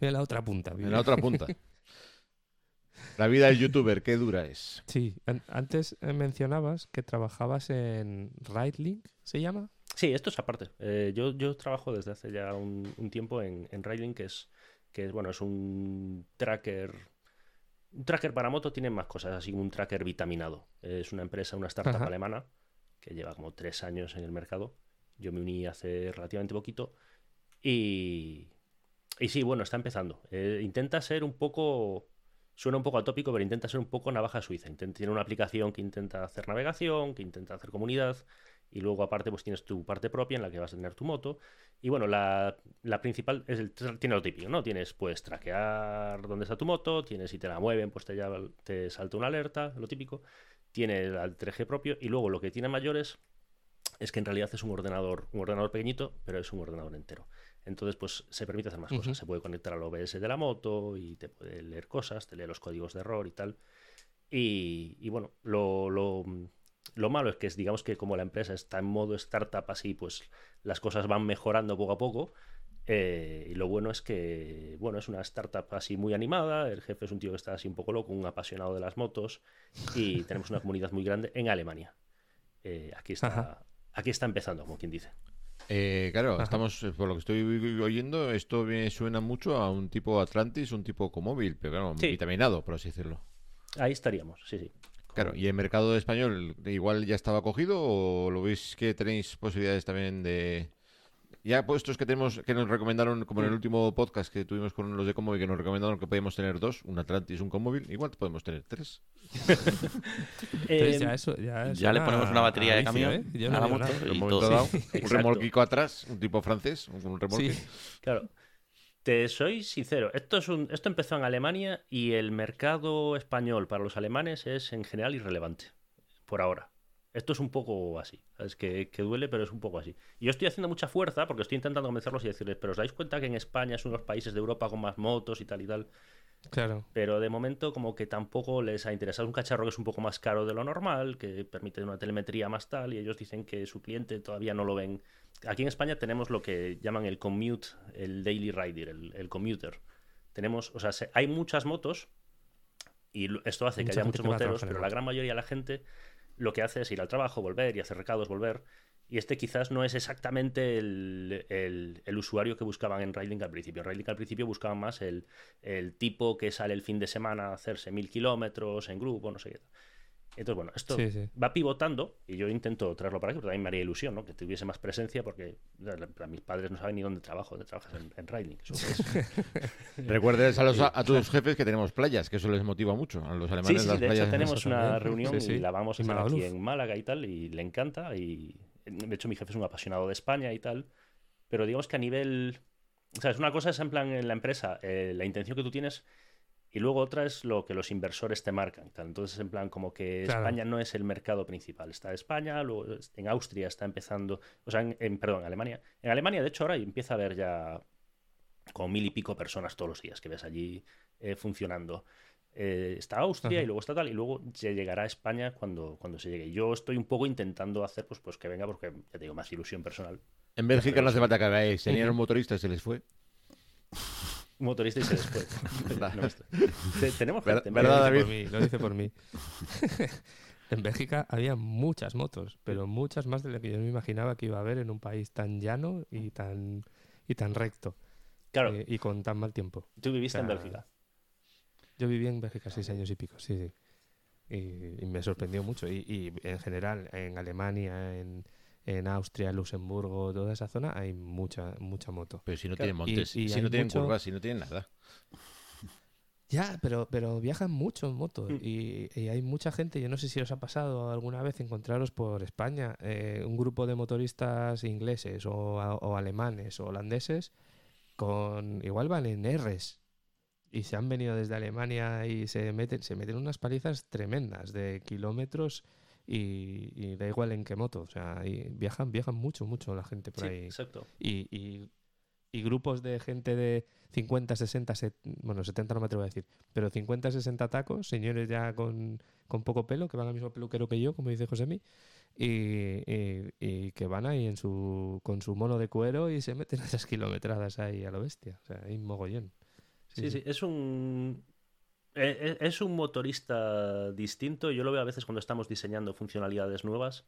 En la otra punta. en la otra punta. La vida del youtuber, qué dura es. Sí, an- antes eh, mencionabas que trabajabas en RideLink, ¿se llama? Sí, esto es aparte. Eh, yo, yo trabajo desde hace ya un, un tiempo en, en Riding, que es, que es, bueno, es un tracker. Un tracker para moto tiene más cosas, así como un tracker vitaminado. Es una empresa, una startup Ajá. alemana que lleva como tres años en el mercado. Yo me uní hace relativamente poquito. Y, y sí, bueno, está empezando. Eh, intenta ser un poco. Suena un poco atópico, pero intenta ser un poco navaja suiza. Intent- tiene una aplicación que intenta hacer navegación, que intenta hacer comunidad. Y luego, aparte, pues tienes tu parte propia en la que vas a tener tu moto. Y bueno, la, la principal es el, tiene lo típico, ¿no? Tienes, pues, traquear dónde está tu moto. Tienes, si te la mueven, pues te, llama- te salta una alerta, lo típico. Tiene el 3G propio. Y luego, lo que tiene mayores es que en realidad es un ordenador, un ordenador pequeñito, pero es un ordenador entero. Entonces, pues se permite hacer más cosas. Se puede conectar al OBS de la moto y te puede leer cosas, te lee los códigos de error y tal. Y, y bueno, lo, lo, lo malo es que es, digamos que como la empresa está en modo startup así, pues las cosas van mejorando poco a poco. Eh, y lo bueno es que, bueno, es una startup así muy animada. El jefe es un tío que está así un poco loco, un apasionado de las motos. Y tenemos una comunidad muy grande en Alemania. Eh, aquí, está, Ajá. aquí está empezando, como quien dice. Eh, claro, Ajá. estamos, por lo que estoy oyendo, esto me suena mucho a un tipo Atlantis, un tipo Comóvil, pero claro, Sí. vitaminado, por así decirlo. Ahí estaríamos, sí, sí. Claro, ¿y el mercado español igual ya estaba cogido o lo veis que tenéis posibilidades también de... Ya puestos que tenemos, que nos recomendaron, como en el último podcast que tuvimos con los de Comóvil, que nos recomendaron que podíamos tener dos, un Atlantis, un Comóvil, igual podemos tener tres. Entonces Eh, ya eso, ya, Ya le ponemos una batería a de camión ¿eh? A la moto y momento todo. dado, Sí, un remolquico atrás, un tipo francés, un remolque. Sí. Claro. Te soy sincero, esto, es un, esto empezó en Alemania y el mercado español para los alemanes es en general irrelevante, por ahora. Esto es un poco así, es que, que duele, pero es un poco así. Y yo estoy haciendo mucha fuerza porque estoy intentando convencerlos y decirles, pero os dais cuenta que en España es uno de los países de Europa con más motos y tal y tal. Claro. Pero de momento como que tampoco les ha interesado. Es un cacharro que es un poco más caro de lo normal, que permite una telemetría más tal, y ellos dicen que su cliente todavía no lo ven. Aquí en España tenemos lo que llaman el commute, el daily rider, el, el commuter. Tenemos, o sea, se- hay muchas motos y esto hace que haya muchos moteros, pero la gran mayoría de la gente lo que hace es ir al trabajo, volver y hacer recados, volver. Y este quizás no es exactamente el, el- el usuario que buscaban en Riding al principio. En Riding al principio buscaban más el, el tipo que sale el fin de semana a hacerse mil kilómetros en grupo, no sé qué. Entonces, bueno, esto Sí, sí. va pivotando y yo intento traerlo para aquí, pero también me haría ilusión, ¿no? Que tuviese más presencia porque la- mis padres no saben ni dónde trabajo, dónde trabajas en, en Riding. Recuerdes a, los, a, tus jefes que tenemos playas, que eso les motiva mucho. A los Sí, alemanes sí, las de playas. hecho tenemos una también. reunión Sí, sí. y la vamos a hacer aquí en Málaga y tal, y le encanta. Y de hecho mi jefe es un apasionado de España y tal, pero digamos que a nivel... O sea, es una cosa es en plan en la empresa, eh, la intención que tú tienes, y luego otra es lo que los inversores te marcan. Tal. Entonces, en plan, como que Claro. España no es el mercado principal. Está España, luego en Austria está empezando, o sea, en, en- perdón, en Alemania. En Alemania, de hecho, ahora empieza a haber ya como mil y pico personas todos los días que ves allí eh, funcionando. Eh, está Austria Ajá. y luego está tal, y luego se llegará a España cuando, cuando se llegue. Yo estoy un poco intentando hacer pues, pues que venga porque ya te digo, más ilusión personal. En Bélgica no hace falta que veáis. Tenían un motorista y se les fue. Un motorista y se después. tenemos Ver- gente, en ¿verdad, Bélgica. Lo dice por mí, lo dice por mí. en Bélgica había muchas motos, pero muchas más de lo que yo me imaginaba que iba a haber en un país tan llano y tan y tan recto Claro, eh, y con tan mal tiempo. tú viviste en o sea, Bélgica. Yo viví en Bélgica seis años y pico, sí, sí. Y, y me sorprendió mucho. Y, y en general, en Alemania, en, en Austria, Luxemburgo, toda esa zona, hay mucha mucha moto. Pero si no Claro, tienen montes, y- si no tienen mucho- curvas, si no tienen nada. Ya, pero, pero viajan mucho en moto Mm. y, y hay mucha gente, yo no sé si os ha pasado alguna vez encontraros por España eh, un grupo de motoristas ingleses o, o alemanes o holandeses con igual van en Rs y se han venido desde Alemania y se meten, se meten unas palizas tremendas de kilómetros y, y da igual en qué moto, o sea, y viajan, viajan mucho, mucho la gente por Sí, ahí exacto. y, y- y grupos de gente de 50, 60, set- bueno, 70 no me atrevo a decir, pero 50, 60 tacos, señores ya con, con poco pelo, que van al mismo peluquero que yo, como dice Josemi, y, y- que van ahí en su, con su mono de cuero y se meten esas kilometradas ahí a lo bestia. O sea, hay mogollón. Sí, sí, es un. e- e- Es un motorista distinto. Yo lo veo a veces cuando estamos diseñando funcionalidades nuevas,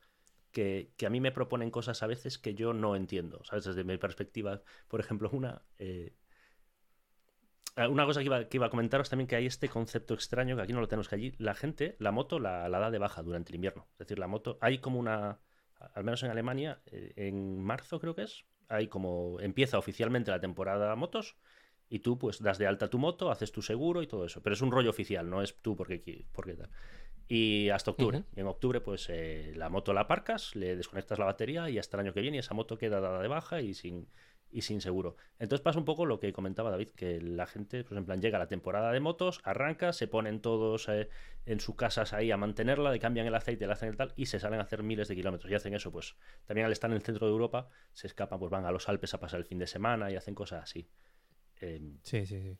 que, que a mí me proponen cosas a veces que yo no entiendo, ¿sabes? Desde mi perspectiva. Por ejemplo, una. eh, ah, Una cosa que iba, que iba a comentaros también que hay este concepto extraño que aquí no lo tenemos que allí. La gente, la moto la, la da de baja durante el invierno. Es decir, la moto, hay como una, al menos en Alemania, eh, en marzo creo que es, hay como empieza oficialmente la temporada motos y tú pues das de alta tu moto, haces tu seguro y todo eso. Pero es un rollo oficial, no es tú porque, porque tal. Y hasta octubre. Y en octubre pues eh, la moto la aparcas, le desconectas la batería y hasta el año que viene esa moto queda dada de baja y sin, y sin seguro. Entonces pasa un poco lo que comentaba David, que la gente, pues en plan, llega la temporada de motos, arranca, se ponen todos eh, en sus casas ahí a mantenerla, le cambian el aceite, le hacen el tal y se salen a hacer miles de kilómetros. Y hacen eso, pues también al estar en el centro de Europa, se escapan, pues van a los Alpes a pasar el fin de semana y hacen cosas así. Sí, sí, sí.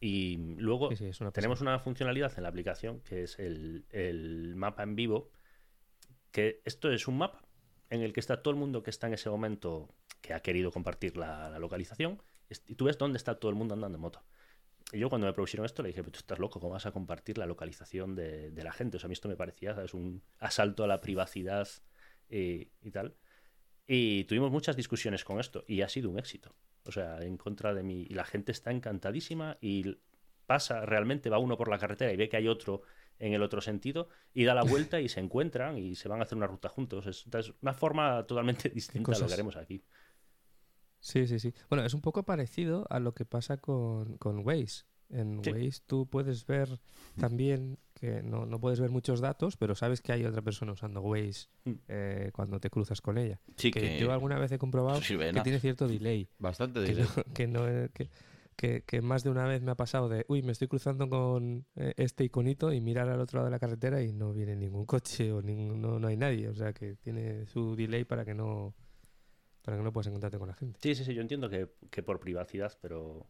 y luego Sí, sí, es una tenemos una funcionalidad en la aplicación que es el, el mapa en vivo, que esto es un mapa en el que está todo el mundo que está en ese momento que ha querido compartir la, la localización y tú ves dónde está todo el mundo andando en moto. Y yo cuando me propusieron esto le dije, pero tú estás loco, ¿cómo vas a compartir la localización de, de la gente? O sea, a mí esto me parecía es un asalto a la privacidad eh, y tal. Y tuvimos muchas discusiones con esto y ha sido un éxito. O sea, en contra de mí. Y la gente está encantadísima y pasa, realmente va uno por la carretera y ve que hay otro en el otro sentido y da la vuelta y se encuentran y se van a hacer una ruta juntos. Es, es una forma totalmente distinta a lo cosas. que haremos aquí. Sí, sí, sí. Bueno, es un poco parecido a lo que pasa con, con Waze. En Sí. Waze tú puedes ver también que no, no puedes ver muchos datos, pero sabes que hay otra persona usando Waze Mm. eh, cuando te cruzas con ella. Sí, Que que yo alguna vez he comprobado Sí, que tiene cierto delay. Bastante Que, dinero. no- que, no, eh, que, que- que más de una vez me ha pasado de, uy, me estoy cruzando con eh, este iconito y mirar al otro lado de la carretera y no viene ningún coche o ningún- no, no hay nadie. O sea, que tiene su delay para que no para que no puedas encontrarte con la gente. Sí, sí, sí, yo entiendo que, que por privacidad, pero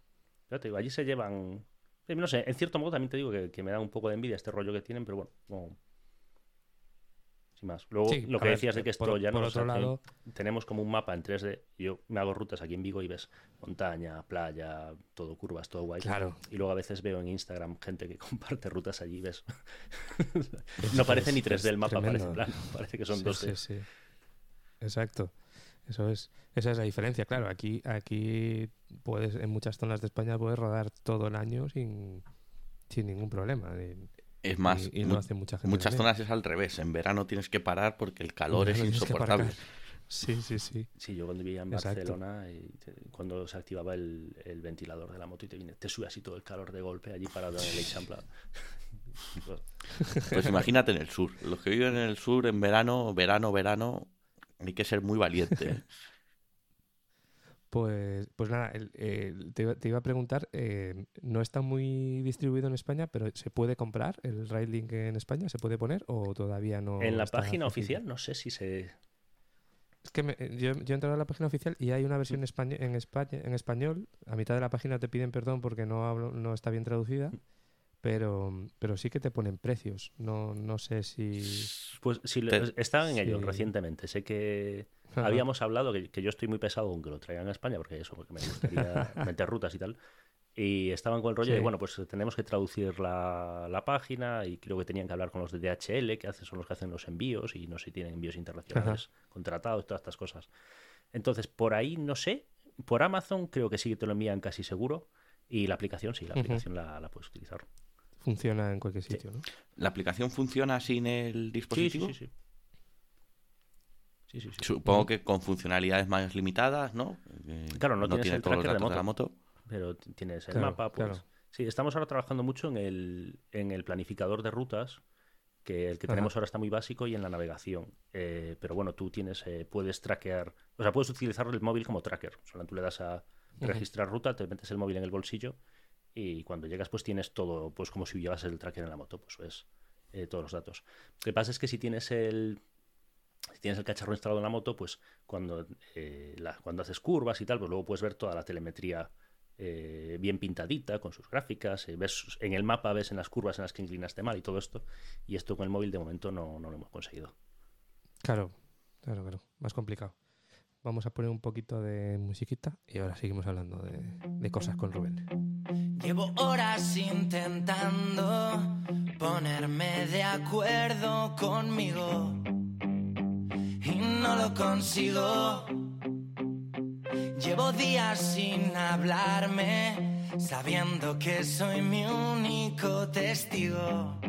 ya te digo, allí se llevan... No sé, en cierto modo también te digo que, que me da un poco de envidia este rollo que tienen, pero bueno, no- sin más. Luego, Sí, lo que ver, decías de que eh, esto por- ya por no otro lado- tenemos como un mapa en 3D. Yo me hago rutas aquí en Vigo y ves montaña, playa, todo curvas, todo guay. Claro. Y luego a veces veo en Instagram gente que comparte rutas allí, ves. no parece ni 3D el mapa, parece plano, parece que son Sí, 2D. sí, sí. Exacto. Eso es, esa es la diferencia. Claro, aquí, aquí puedes, en muchas zonas de España puedes rodar todo el año sin, sin ningún problema. Y, es más, y- lo hace mucha gente. muchas zonas es al revés. En verano tienes que parar porque el calor es insoportable. Sí, sí, sí. Sí, yo cuando vivía en Exacto. Barcelona, y te- cuando se activaba el, el ventilador de la moto y te, viene, te sube así todo el calor de golpe allí parado en el Eixample. Pues imagínate en el sur. Los que viven en el sur en verano, verano, verano, hay que ser muy valiente. ¿eh? Pues, pues nada, el- el- te, iba- te iba a preguntar, eh, no está muy distribuido en España, pero ¿se puede comprar el Ride Link en España? ¿Se puede poner o todavía no? en la página oficial, no sé si se. Es que me- yo, yo he entrado a la página oficial y hay una versión españa- en, España, en español. A mitad de la página te piden perdón porque no, hablo, no está bien traducida, pero, pero sí que te ponen precios. No, no sé si... Pues sí, Te- en ello sí. recientemente. Sé que Ajá. habíamos hablado que, que yo estoy muy pesado con que lo traigan a España, porque eso, porque me gustaría meter rutas y tal. Y estaban con el rollo de, Sí. bueno, pues tenemos que traducir la, la página y creo que tenían que hablar con los de DHL, que hacen, son los que hacen los envíos y no sé si tienen envíos internacionales contratados, todas estas cosas. Entonces, por ahí no sé. Por Amazon creo que sí que te lo envían casi seguro. Y la aplicación, sí, la aplicación la, la puedes utilizar. Funciona en cualquier sitio, ¿no? ¿La aplicación funciona sin el Sí, sí, dispositivo? sí, sí. Sí, sí, sí. Supongo que con funcionalidades más limitadas, ¿no? Eh, Claro, no tienes el tiene todos los tracker de la moto. pero tienes el Claro, mapa, pues claro. Sí, estamos ahora trabajando mucho en el, en el planificador de rutas, que el que Ajá. tenemos ahora está muy básico y en la navegación. Eh, pero bueno, tú tienes, eh, puedes traquear, o sea, puedes utilizar el móvil como tracker. Solo tú le das a registrar ruta, te metes el móvil en el bolsillo y cuando llegas pues tienes todo, pues como si llevas el tracker en la moto, pues ves eh, todos los datos. Lo que pasa es que si tienes el si tienes el cacharro instalado en la moto, pues cuando, eh, cuando haces curvas y tal, pues luego puedes ver toda la telemetría eh, bien pintadita, con sus gráficas, eh, ves en el mapa, ves en las curvas en las que inclinaste mal y todo esto, y esto con el móvil de momento no, no lo hemos conseguido. Claro, claro, claro. Más complicado. Vamos a poner un poquito de musiquita y ahora seguimos hablando de, de cosas con Rubén. Llevo horas intentando ponerme de acuerdo conmigo y no lo consigo. Llevo días sin hablarme, sabiendo que soy mi único testigo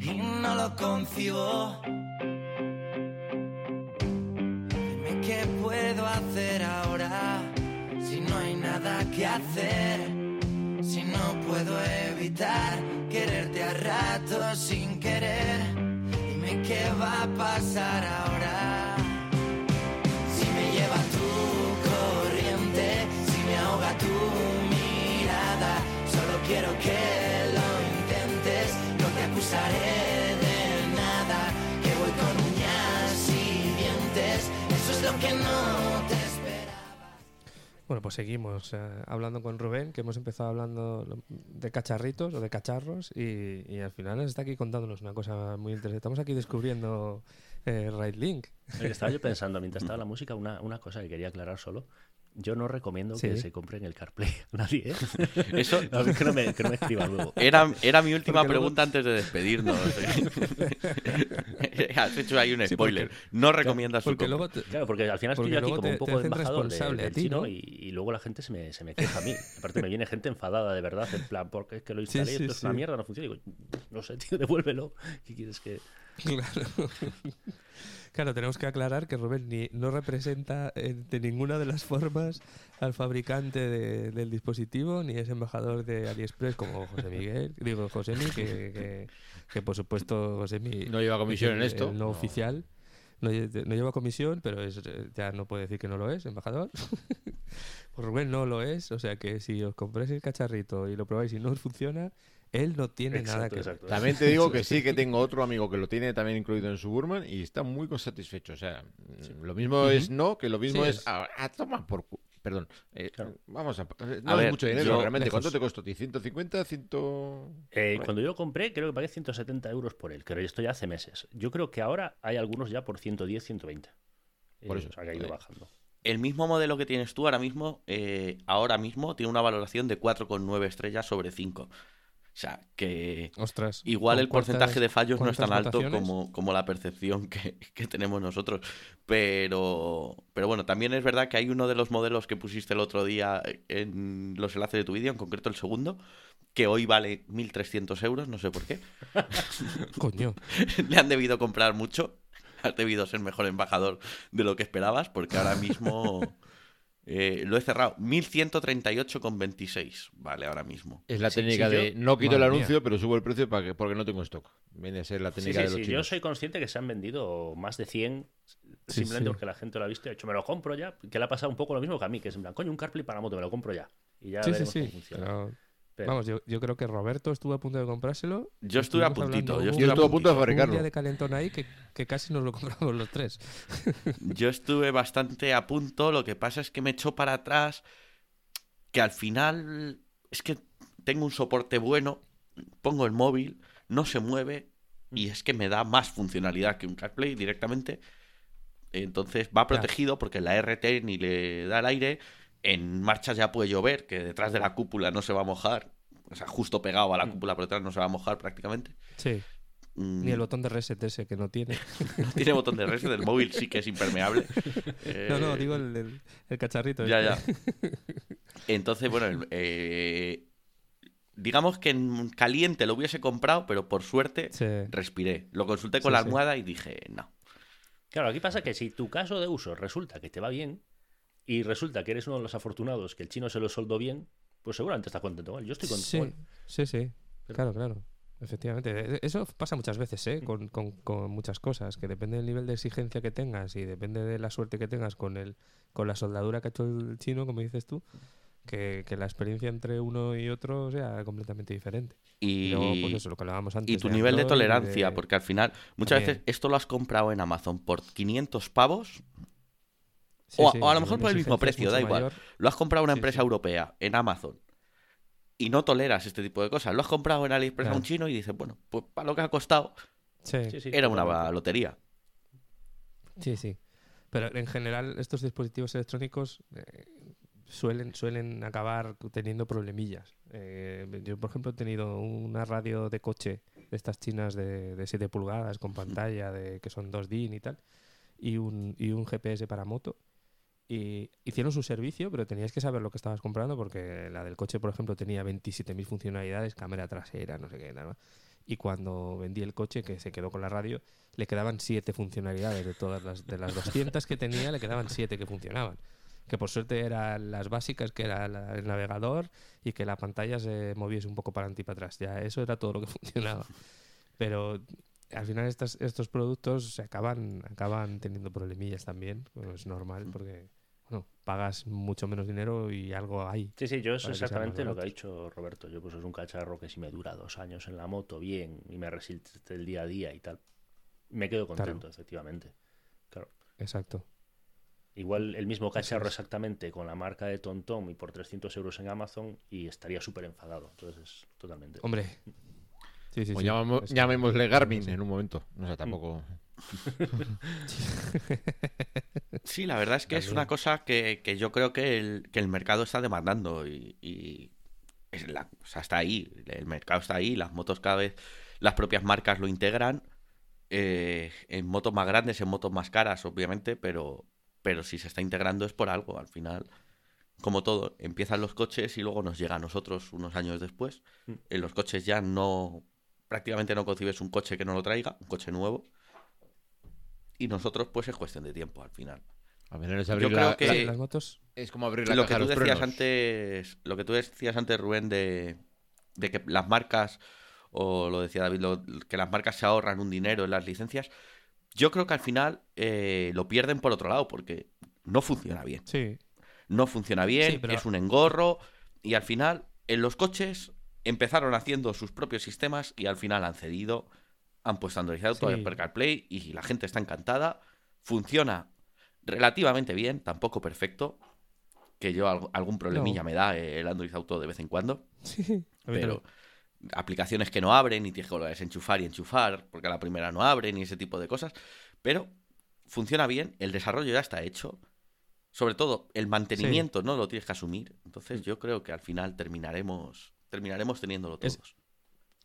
y no lo concibo. Qué puedo hacer ahora si no hay nada que hacer. Si no puedo evitar quererte a ratos sin querer, dime qué va a pasar ahora. Si me lleva tu corriente, si me ahoga tu mirada, solo quiero que lo intentes, no te acusaré que no te esperaba. Bueno, pues seguimos eh, hablando con Rubén, que hemos empezado hablando de cacharritos o de cacharros y, y al final nos está aquí contándonos una cosa muy interesante. Estamos aquí descubriendo eh, Right Link. Estaba yo pensando mientras estaba la música una, una cosa que quería aclarar solo. Yo no recomiendo que se compren el CarPlay a nadie, ¿eh? Eso ver, que, no me, que no me escriba luego. era, era mi última Porque luego- pregunta antes de despedirnos. Has hecho ahí un Sí, spoiler. porque- no recomiendas su Porque compra. luego te- Claro, porque al final estoy Porque yo aquí como te- un poco de embajador de- del ti, chino ¿no? y, y luego la gente se me, se me queja a mí. Aparte me viene gente enfadada de verdad, en plan, porque es que lo instalé y sí, esto es una mierda, no funciona. Y digo, no sé, tío, devuélvelo. ¿Qué quieres que...? Claro. Claro, tenemos que aclarar que Rubén ni, no representa eh, de ninguna de las formas al fabricante de- del dispositivo, ni es embajador de AliExpress como José Miguel, digo Josemi, que, que, que por supuesto Josemi No lleva comisión en esto. no, No. oficial. No, lle- no lleva comisión, pero es, ya no puede decir que no lo es, embajador. Pues Rubén no lo es, o sea que si os compráis el cacharrito y lo probáis y no os funciona, él no tiene nada que exacto. También te digo que sí que tengo otro amigo que lo tiene también incluido en su Burman y está muy satisfecho. O sea, lo mismo es no, que lo mismo Sí, es, es- ah, ah, toma por cu- Perdón, eh, Claro. vamos a... No A es ver, mucho dinero yo- realmente. ¿Cuánto te costó a ti? ¿150? ¿100? Eh, cuando yo lo compré, creo que pagué 170 euros por él, pero esto ya hace meses. Yo creo que ahora hay algunos ya por 110, 120. Por Eh, eso. O sea, que ha ido Eh, bajando. El mismo modelo que tienes tú ahora mismo, eh, ahora mismo tiene una valoración de 4,9 estrellas sobre 5. O sea, que Ostras. igual ¿con el porcentaje de fallos no es tan alto como, como la percepción que, que tenemos nosotros. Pero, pero bueno, también es verdad que hay uno de los modelos que pusiste el otro día en los enlaces de tu vídeo, en concreto el segundo, que hoy vale 1.300 euros, no sé por qué. Coño. Le han debido comprar mucho. Has debido ser mejor embajador de lo que esperabas, porque ahora mismo eh, lo he cerrado. 1138,26. Vale, ahora mismo. Es la Sí, técnica sí, yo- de no quito el mía. anuncio, pero subo el precio para que, porque no tengo stock. Viene a ser la técnica sí, de los sí, chinos. Yo soy consciente que se han vendido más de 100 Sí, simplemente sí. porque la gente lo ha visto y ha dicho, me lo compro ya. Que le ha pasado un poco lo mismo que a mí, que es en plan, coño, un CarPlay para la moto, me lo compro ya. Y ya Sí, sí, veremos sí. cómo funciona. Pero, Pero- Vamos, yo, yo creo que Roberto estuvo a punto de comprárselo. Yo estuve a puntito. hablando, Yo hubo estuve, Yo estuve a punto de puntito. Un fabricarlo. día de calentón ahí que, que casi nos lo compramos los tres. Yo estuve bastante a punto. Lo que pasa es que me echó para atrás. Que al final es que tengo un soporte bueno. Pongo el móvil, no se mueve. Y es que me da más funcionalidad que un CarPlay directamente. Entonces va protegido porque la RT ni le da el aire. En marcha ya puede llover, que detrás de la cúpula no se va a mojar. O sea, justo pegado a la cúpula por detrás no se va a mojar prácticamente. Sí. Mm, Ni el botón de reset ese que no tiene. Tiene botón de reset, el móvil sí que es impermeable. No, no, Eh, digo el, el- el cacharrito. Ya, este. ya. Entonces, bueno, eh, digamos que en caliente lo hubiese comprado, pero por suerte Sí. respiré. Lo consulté con Sí, la sí. almohada y dije, no. Claro, aquí pasa que si tu caso de uso resulta que te va bien y resulta que eres uno de los afortunados que el chino se lo soldó bien, pues seguramente estás contento. Yo estoy contento Sí, sí, sí. Pero- Claro, claro. Efectivamente. E- Eso pasa muchas veces, ¿eh? Con, con- con muchas cosas, que depende del nivel de exigencia que tengas y depende de la suerte que tengas con el, con la soldadura que ha hecho el chino, como dices tú, que, que la experiencia entre uno y otro sea completamente diferente. Y, Y, luego, pues eso, lo que hablábamos antes. y tu de nivel de Android tolerancia, de- porque al final, muchas También. veces esto lo has comprado en Amazon por 500 pavos, Sí, o a- sí, o a lo mejor por el mismo precio, da igual. mayor. lo has comprado a una Sí, empresa sí. europea en Amazon y no toleras este tipo de cosas. Lo has comprado en AliExpress a un Claro. chino y dices, bueno, pues para lo que ha costado, era una lotería. Sí, sí. Pero en general estos dispositivos electrónicos eh, suelen, suelen acabar teniendo problemillas. Eh, yo, por ejemplo, he tenido una radio de coche de estas chinas de, de 7 pulgadas con pantalla de que son 2 DIN y tal, y un, y un GPS para moto. Y hicieron su servicio, pero tenías que saber lo que estabas comprando porque la del coche, por ejemplo, tenía 27.000 funcionalidades, cámara trasera, no sé qué. ¿no? Y cuando vendí el coche, que se quedó con la radio, le quedaban 7 funcionalidades de todas las, de las 200 que tenía, le quedaban 7 que funcionaban. Que por suerte eran las básicas, que era el navegador y que la pantalla se moviese un poco para adelante y para atrás. Ya eso era todo lo que funcionaba. Pero al final estas, estos productos se acaban, acaban teniendo problemillas también. Bueno, es normal porque bueno, pagas mucho menos dinero y algo hay. Sí, sí, yo es exactamente lo que ha dicho Roberto. Yo pues es un cacharro que si me dura dos años en la moto bien y me resiste el día a día y tal, me quedo contento, efectivamente. Claro. Exacto. Igual el mismo cacharro es. exactamente con la marca de TomTom y por 300 euros en Amazon y estaría súper enfadado. Entonces, totalmente. Hombre. Sí, sí, O sí. llamamos- Eso- llamémosle Garmin en un momento. O sea, tampoco. Sí, la verdad es que es una cosa que, que yo creo que el, que el mercado está demandando y, y es la- o sea, está ahí, el mercado está ahí, las motos cada vez, las propias marcas lo integran eh, en motos más grandes, en motos más caras, obviamente, pero, pero si se está integrando es por algo, al final, como todo, empiezan los coches y luego nos llega a nosotros unos años después. Mm. En los coches ya no, prácticamente no concibes un coche que no lo traiga, un coche nuevo. Y nosotros, pues es cuestión de tiempo al final. A ver, es, Yo abrir creo la- que- la- Sí, las motos. es como abrir la lo caja que de tú los decías frenos. antes, lo que tú decías antes, Rubén, de, de que las marcas, o lo decía David, lo- que las marcas se ahorran un dinero en las licencias, yo creo que al final eh, lo pierden por otro lado, porque no funciona bien. Sí. No funciona bien, Sí, pero- es un engorro, y al final, en los coches, empezaron haciendo sus propios sistemas y al final han cedido, han puesto Android Auto, Sí. Apple CarPlay, y la gente está encantada. Funciona relativamente bien, tampoco perfecto, que yo alg- algún problemilla No. me da el Android Auto de vez en cuando, Sí. Pero aplicaciones que no abren y tienes que volver a desenchufar y enchufar porque a la primera no abren y ese tipo de cosas, pero funciona bien, el desarrollo ya está hecho. Sobre todo, el mantenimiento no lo tienes que asumir. Entonces, yo creo que al final terminaremos terminaremos teniéndolo todos.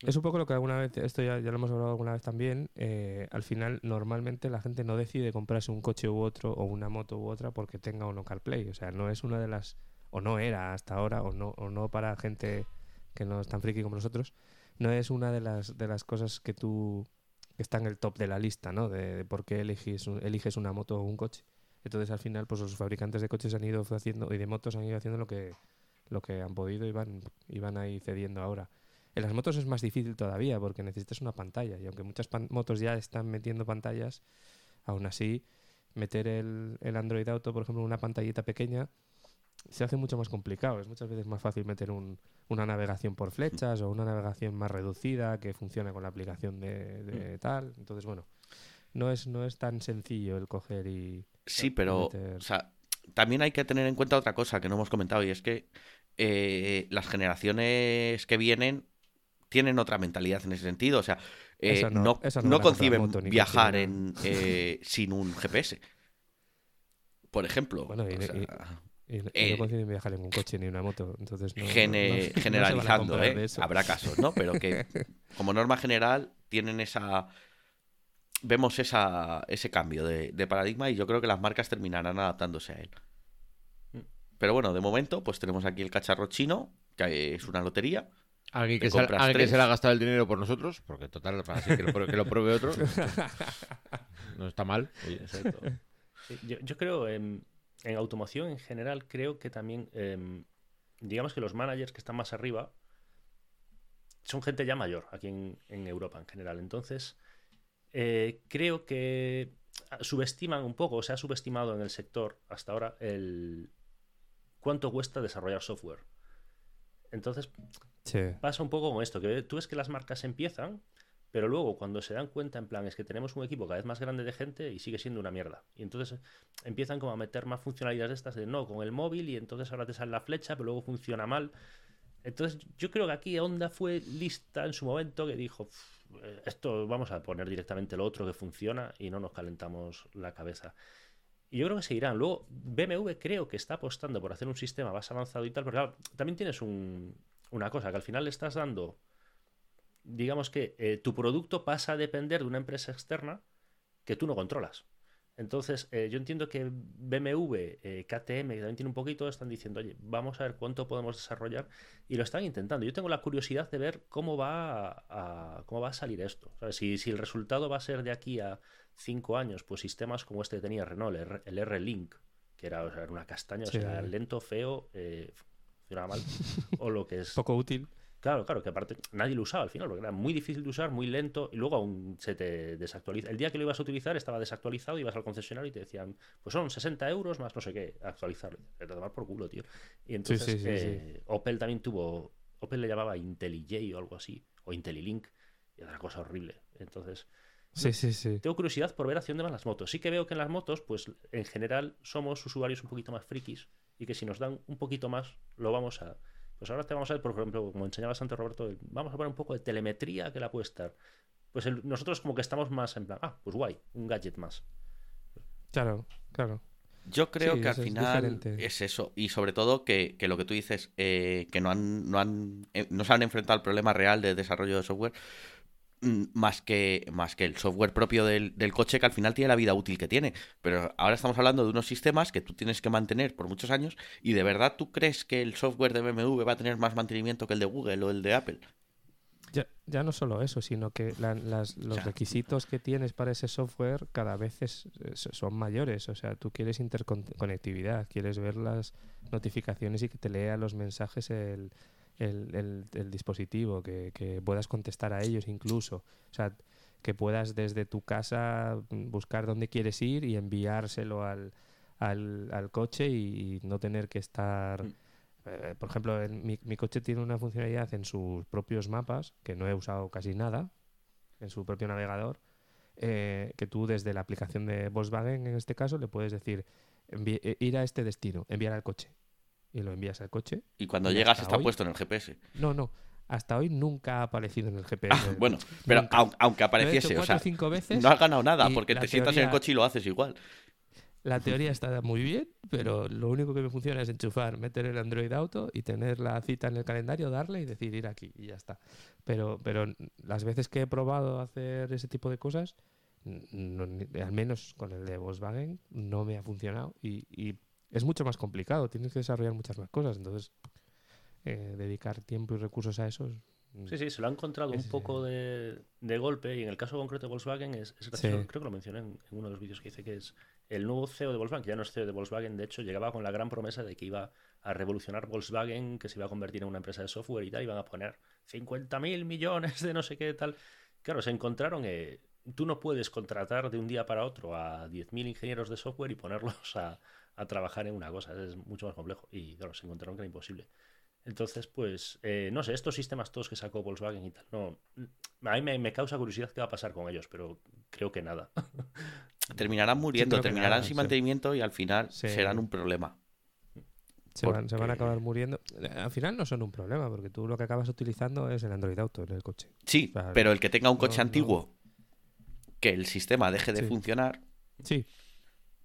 Es un poco lo que alguna vez, esto ya, ya lo hemos hablado alguna vez también, eh, al final normalmente la gente no decide comprarse un coche u otro o una moto u otra porque tenga o no CarPlay. O sea, no es una de las, o no era hasta ahora, o no, o no para gente que no es tan friki como nosotros, no es una de las, de las cosas que tú, que está en el top de la lista, ¿no? De, de por qué eliges, un- eliges una moto o un coche. Entonces al final pues los fabricantes de coches han ido haciendo, y de motos han ido haciendo lo que, lo que han podido y van, y van ahí cediendo ahora. En las motos es más difícil todavía porque necesitas una pantalla y aunque muchas motos ya están metiendo pantallas, aún así meter el, el Android Auto, por ejemplo, en una pantallita pequeña se hace mucho más complicado. Es muchas veces más fácil meter un- una navegación por flechas o una navegación más reducida que funcione con la aplicación de, de tal. Entonces, bueno, no es, no es tan sencillo el coger y... Sí, pero meter- o sea, también hay que tener en cuenta otra cosa que no hemos comentado y es que eh, las generaciones que vienen tienen otra mentalidad en ese sentido. O sea, eh, no- no, conciben moto viajar en, eh, sin un GPS. Por ejemplo. Bueno, y- o sea, y- Y, y Eh, no consiguen viajar en un coche ni una moto, entonces gene- generalizando, comprar ¿eh? Habrá casos, ¿no? Pero que como norma general tienen esa... Vemos esa, ese cambio de, de paradigma y yo creo que las marcas terminarán adaptándose a él. Mm. Pero bueno, de momento, pues tenemos aquí el cacharro chino, que es una lotería. Alguien que, se, compras alguien que se le ha gastado el dinero por nosotros, porque total, así que lo, pruebe- que lo pruebe otro. No está mal. oye. Yo, yo creo en, en automoción en general, creo que también em, digamos que los managers que están más arriba son gente ya mayor aquí en, en Europa en general. Entonces, eh, creo que subestiman un poco, se ha subestimado en el sector hasta ahora el cuánto cuesta desarrollar software. Entonces, Sí. pasa un poco con esto, que tú ves que las marcas empiezan, pero luego cuando se dan cuenta, en plan, es que tenemos un equipo cada vez más grande de gente y sigue siendo una mierda. Y entonces empiezan como a meter más funcionalidades de estas de no, con el móvil y entonces ahora te sale la flecha, pero luego funciona mal. Entonces yo creo que aquí Honda fue lista en su momento que dijo, "Pff, eh, esto vamos a poner directamente lo otro que funciona y no nos calentamos la cabeza. Y yo creo que seguirán. Luego, BMW creo que está apostando por hacer un sistema más avanzado y tal, pero también tienes un- una cosa, que al final le estás dando, digamos que eh, tu producto pasa a depender de una empresa externa que tú no controlas. Entonces, eh, yo entiendo que BMW, eh, KTM, que también tiene un poquito, están diciendo, oye, vamos a ver cuánto podemos desarrollar y lo están intentando. Yo tengo la curiosidad de ver cómo va a, a- cómo va a salir esto. Si, si el resultado va a ser de aquí a cinco años, pues sistemas como este que tenía Renault, el R-Link, que era, o sea, era una castaña, o sea, lento, feo, eh, funcionaba mal, o lo que es... Poco útil. Claro, claro, que aparte nadie lo usaba al final, porque era muy difícil de usar, muy lento, y luego aún se te desactualiza. El día que lo ibas a utilizar estaba desactualizado, ibas al concesionario y te decían, pues son 60 euros más no sé qué, actualizarlo. Te tomar por culo, tío. Y entonces sí, sí, sí. eh, Opel también tuvo, Opel le llamaba IntelliJ o algo así, o IntelliLink, y era una cosa horrible. Entonces, Sí, sí, sí. tengo curiosidad por ver hacia dónde van las motos. Sí que veo que en las motos, pues en general somos usuarios un poquito más frikis y que si nos dan un poquito más, lo vamos a... Pues ahora te vamos a ver, por ejemplo, como enseñaba antes Roberto, vamos a poner un poco de telemetría que la puede estar. Pues el- nosotros como que estamos más en plan, ah, pues guay, un gadget más. Claro, claro. Yo creo Sí, que al es final es eso. Y sobre todo que, que lo que tú dices, eh, que no han, no han eh, no se han enfrentado al problema real de desarrollo de software, más que, más que el software propio del, del coche, que al final tiene la vida útil que tiene. Pero ahora estamos hablando de unos sistemas que tú tienes que mantener por muchos años. ¿Y de verdad tú crees que el software de BMW va a tener más mantenimiento que el de Google o el de Apple? Ya, ya no solo eso, sino que la- las- los requisitos que tienes para ese software cada vez es- es- son mayores. O sea, tú quieres interconectividad, quieres ver las notificaciones y que te lea los mensajes el, el- el- el dispositivo, que, que puedas contestar a ellos incluso. O sea, que puedas desde tu casa mm, buscar dónde quieres ir y enviárselo al, al, al coche y, no tener que estar... Mm. eh, por ejemplo, en mi, mi coche tiene una funcionalidad en sus propios mapas, que no he usado casi nada, en su propio navegador, eh, que tú desde la aplicación de Volkswagen, en este caso, le puedes decir eh, ir a este destino, enviar al coche. Y lo envías al coche. Y cuando Y llegas está hoy- puesto en el GPS. No, no. Hasta hoy nunca ha aparecido en el GPS. Ah, bueno, pero Nunca. aunque apareciese, o sea, o cinco veces. no has ganado nada porque te sientas en el coche y lo haces igual. La teoría está muy bien, pero lo único que me funciona es enchufar, meter el Android Auto y tener la cita en el calendario, darle y decir ir aquí y ya está. Pero, pero las veces que he probado hacer ese tipo de cosas, no- al menos con el de Volkswagen, no me ha funcionado y, y es mucho más complicado. Tienes que desarrollar muchas más cosas. Entonces, eh, dedicar tiempo y recursos a eso. es- Sí, sí, se lo ha encontrado un poco de, de golpe y en el caso concreto de Volkswagen es, es gracioso, Sí. creo que lo mencioné en, en uno de los vídeos que hice, que es el nuevo CEO de Volkswagen, que ya no es CEO de Volkswagen, de hecho llegaba con la gran promesa de que iba a revolucionar Volkswagen, que se iba a convertir en una empresa de software y tal, iban a poner 50 mil millones de no sé qué tal. Claro, se encontraron, eh, tú no puedes contratar de un día para otro a 10.000 ingenieros de software y ponerlos a, a trabajar en una cosa, es mucho más complejo y claro, se encontraron que era imposible. Entonces, pues, eh, no sé, estos sistemas todos que sacó Volkswagen y tal, no, a mí me, me causa curiosidad qué va a pasar con ellos, pero creo que nada. Terminarán muriendo, terminarán nada, sin sí. mantenimiento y al final Sí. serán un problema. Se van, se van a acabar muriendo. Al final no son un problema, porque tú lo que acabas utilizando es el Android Auto en el coche. Sí, pero el que tenga un coche No, no. antiguo, que el sistema deje de Sí. funcionar, Sí,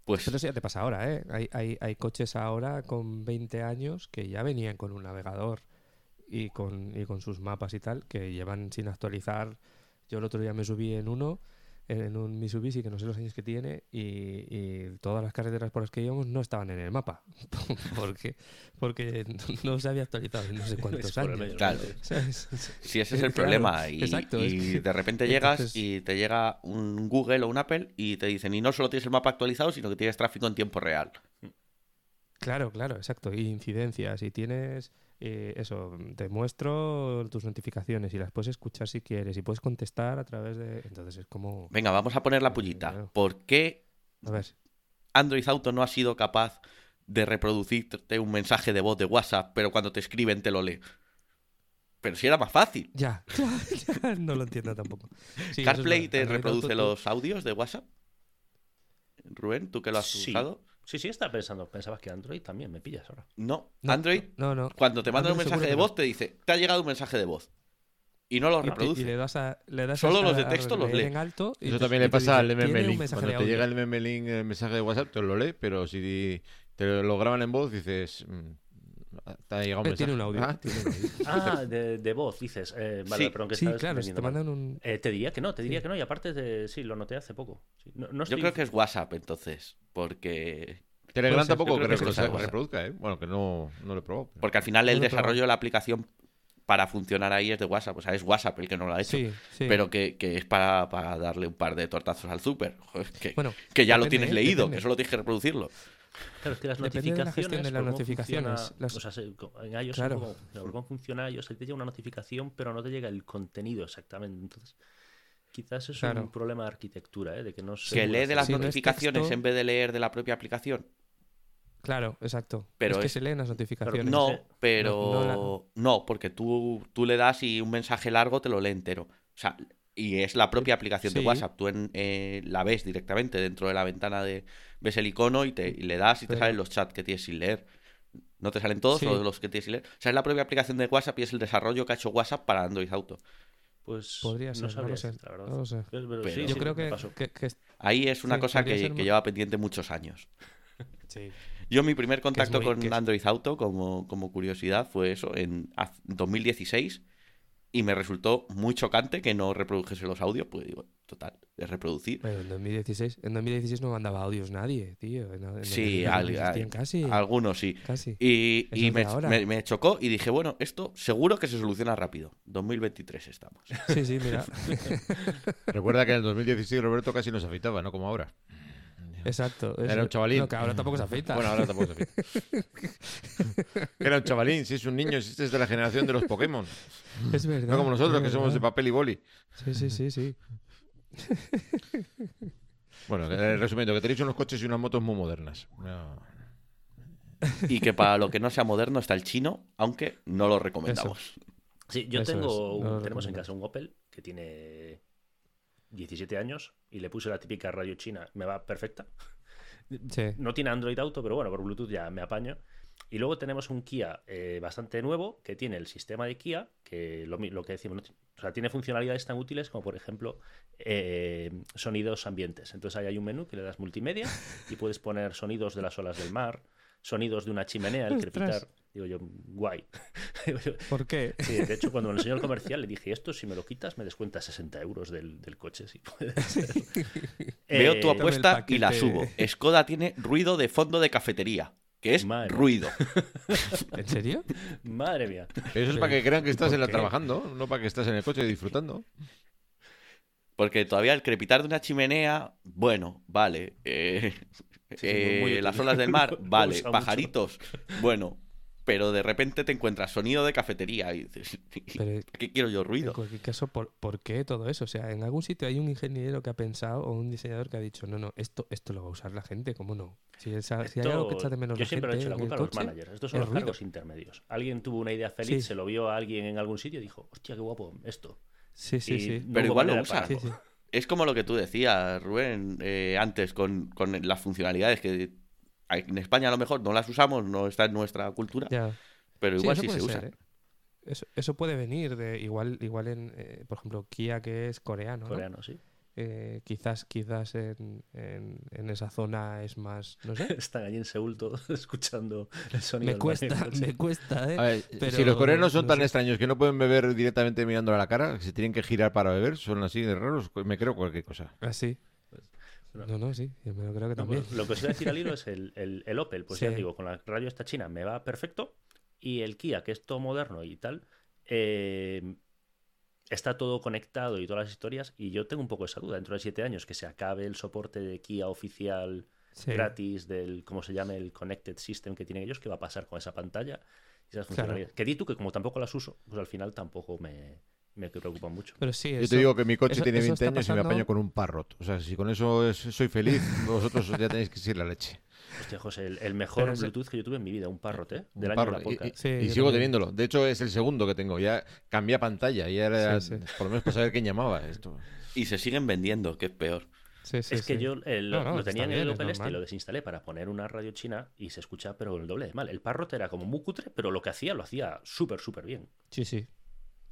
pues eso ya te pasa ahora, ¿eh? Hay, hay, hay coches ahora con 20 años que ya venían con un navegador y con, y con sus mapas y tal, que llevan sin actualizar. Yo el otro día me subí en uno, en un Mitsubishi, que no sé los años que tiene, y, y todas las carreteras por las que íbamos no estaban en el mapa, porque, porque no se había actualizado en no sé cuántos años. medio, Claro. ¿Sabes? si ese es el Claro, problema y, exacto, es y que- de repente llegas entonces- y te llega un Google o un Apple y te dicen y no solo tienes el mapa actualizado, sino que tienes tráfico en tiempo real. Claro, claro, exacto. Y incidencias. Y tienes eh, eso, te muestro tus notificaciones y las puedes escuchar si quieres y puedes contestar a través de. Entonces es como. Venga, vamos a poner la pullita. Claro. ¿Por qué A ver. Android Auto no ha sido capaz de reproducirte un mensaje de voz de WhatsApp, pero cuando te escriben te lo lee? Pero si era más fácil. Ya, ya, no lo entiendo tampoco. Sí, es CarPlay te Android reproduce los audios de WhatsApp. Rubén, ¿tú que lo has Sí. usado? Sí, sí, estaba pensando. Pensabas que Android también me pillas ahora. No. No, Android, No, no. cuando te manda un mensaje de voz, te dice, te ha llegado un mensaje de voz. Y no lo reproduce. Y le das a, le das Solo a- los de a texto los lee. en alto y Eso te- también y le pasa al dice, "Tiene MM un Link. mensaje Cuando te audio". llega el MM Link el mensaje de WhatsApp, te lo lee, pero si te lo graban en voz, dices. Te ha llegado un Eh, mensaje. tiene un audio. Ah, tiene un audio. Ah, de, de voz, dices. Eh, vale, Sí, pero aunque Sí, estás claro, si te mandan un. Eh, te diría que no, te diría Sí. que no. Y aparte, de, sí, lo noté hace poco. Sí, no, no Yo creo que es WhatsApp, entonces. Porque, Telegram Puede ser, tampoco creo que reproduzca, ¿eh? Bueno, que no, no lo he probado. pero- porque al final el desarrollo de la aplicación para funcionar ahí es de WhatsApp. O sea, es WhatsApp el que no lo ha hecho. Sí, sí. Pero que, que es para, para darle un par de tortazos al súper. Que, Bueno, que ya lo tienes ¿eh? leído, Depende. que solo tienes que reproducirlo. Claro, es que las Depende de la notificaciones. gestión de las notificaciones, las- O sea, en iOS, Claro. cómo, por cómo funciona iOS, te llega una notificación, pero no te llega el contenido exactamente. Entonces, quizás es Claro. un problema de arquitectura, ¿eh? de que no se. Que lee de las Si no es notificaciones texto- en vez de leer de la propia aplicación. Claro, exacto. Pero es que es- se leen las notificaciones. No, pero. No, No, porque tú, tú le das y un mensaje largo te lo lee entero. O sea, y es la propia aplicación de. WhatsApp. Tú en- eh, la ves directamente dentro de la ventana de. Ves el icono y, te, y le das y te Pero- salen los chats que tienes sin leer. No te salen todos, Sí. solo los que tienes sin leer. O sea, es la propia aplicación de WhatsApp y es el desarrollo que ha hecho WhatsApp para Android Auto. Pues. Podría ser, no no sabría lo sé. la verdad. No lo sé. Pero- sí, Yo creo que, pasó. que, que- Ahí es una Sí, cosa que, ser que más- lleva pendiente muchos años. sí. Yo mi primer contacto muy- con Android Auto, como, como curiosidad, fue eso, en haz- 2016. Y me resultó muy chocante que no reprodujese los audios. Pues digo, total, de reproducir. Bueno, en 2016, en 2016 no mandaba audios nadie, tío. En, en Sí, 2016 no al- casi. Algunos sí. Casi. Y, es me, ahora. me- me chocó y dije, bueno, esto seguro que se soluciona rápido. 2023 estamos. Sí, sí, mira. Recuerda que en el 2016 Roberto casi no se afeitaba, ¿no? Como ahora. Exacto. Era un chavalín. No, que ahora tampoco se afeita. Bueno, ahora tampoco se afeita. Era un chavalín, si es un niño, si este es de la generación de los Pokémon. es verdad. No como nosotros, que somos de papel y boli. Sí, sí, sí, sí. Bueno, eh, resumiendo, que tenéis unos coches y unas motos muy modernas. No. Y que para lo que no sea moderno está el chino, aunque no lo recomendamos. Sí, yo Eso tengo, es, un- no lo tenemos en casa un Opel que tiene 17 años y le puse la típica radio china, me va perfecta. Sí. No tiene Android Auto, pero bueno, por Bluetooth ya me apaño. Y luego tenemos un Kia eh, bastante nuevo que tiene el sistema de Kia, que lo, lo que decimos, ¿no? o sea, tiene funcionalidades tan útiles como, por ejemplo, eh, sonidos ambientes. Entonces ahí hay un menú que le das multimedia y puedes poner sonidos de las olas del mar, sonidos de una chimenea, el crepitar. Digo yo, guay. Digo yo, ¿Por qué? Sí, de hecho, cuando me lo enseñó el comercial, le dije, esto si me lo quitas, me descuentas 60 euros del, del coche, si puede ser. Veo tu Eh, apuesta y la subo. Skoda tiene ruido de fondo de cafetería, que es Madre. ruido. ¿En serio? Madre mía. Pero eso es para que crean que estás ¿Por en la trabajando, no para que estás en el coche disfrutando. Porque todavía el crepitar de una chimenea, bueno, vale. eh, Sí, sí, eh, las olas del mar, vale. mucho. Pajaritos, bueno. Pero de repente te encuentras sonido de cafetería y dices, Pero ¿qué quiero yo en ruido? cualquier caso, ¿por, por qué todo eso? O sea, en algún sitio hay un ingeniero que ha pensado o un diseñador que ha dicho, no, no, esto, esto lo va a usar la gente, ¿cómo no? Si, esa- si hay algo que Esto- echa de menos yo la siempre gente echo la en el culpa a los coche, managers. Estos son los ruido. cargos intermedios. Alguien tuvo una idea feliz, Sí. se lo vio a alguien en algún sitio y dijo, hostia, qué guapo esto. Sí, sí, Y sí. Pero igual lo manera de usa. Sí, sí. Es como lo que tú decías, Rubén, eh, antes con, con las funcionalidades que en España a lo mejor no las usamos, no está en nuestra cultura, Ya. pero Sí, igual eso sí, se ser, ¿eh? Eso, eso puede venir de igual, igual en, eh, por ejemplo, Kia que es coreano, ¿no? Coreano, sí. Eh, quizás, quizás en, en, en esa zona es más, no sé. Están allí en Seúl todos escuchando el sonido me cuesta, me cuesta, ¿eh? A ver, Pero, si los coreanos son no tan sé. extraños que no pueden beber directamente mirando a la cara, que se tienen que girar para beber, son así de raros, me creo cualquier cosa. Así. No. No, sí, yo me lo creo que No, también. pues, lo que os iba a decir al hilo es el, el- el Opel. Pues ya Sí. digo, con la radio esta china me va perfecto. Y el Kia, que es todo moderno y tal, eh, está todo conectado y todas las historias. Y yo tengo un poco esa duda. Dentro de siete años que se acabe el soporte de Kia oficial Sí. gratis del, ¿cómo se llama? El Connected System que tienen ellos, ¿qué va a pasar con esa pantalla? Y esas Claro. funcionalidades. Que di tú que como tampoco las uso, pues al final tampoco me, me preocupan mucho. Pero sí, Yo te digo que mi coche eso- tiene eso 20 está años y me apaño con un parrot. O sea, si con eso es- soy feliz, vosotros ya tenéis que ser la leche. Hostia, José, el, el mejor Bluetooth que yo tuve en mi vida, un Parrot, ¿eh? Un Del año de la. Y-. Y, Sí, y yo sigo también. teniéndolo. De hecho, es el segundo que tengo. Ya cambié pantalla y era Sí, sí. por lo menos para saber quién llamaba esto. Y se siguen vendiendo, que es peor. sí, sí, es que sí. yo eh, lo, No, no, lo tenía en el es Opel este y lo desinstalé para poner una radio china y se escucha pero el doble de mal. El Parrot era como muy cutre, pero lo que hacía lo hacía súper, súper bien. Sí, sí.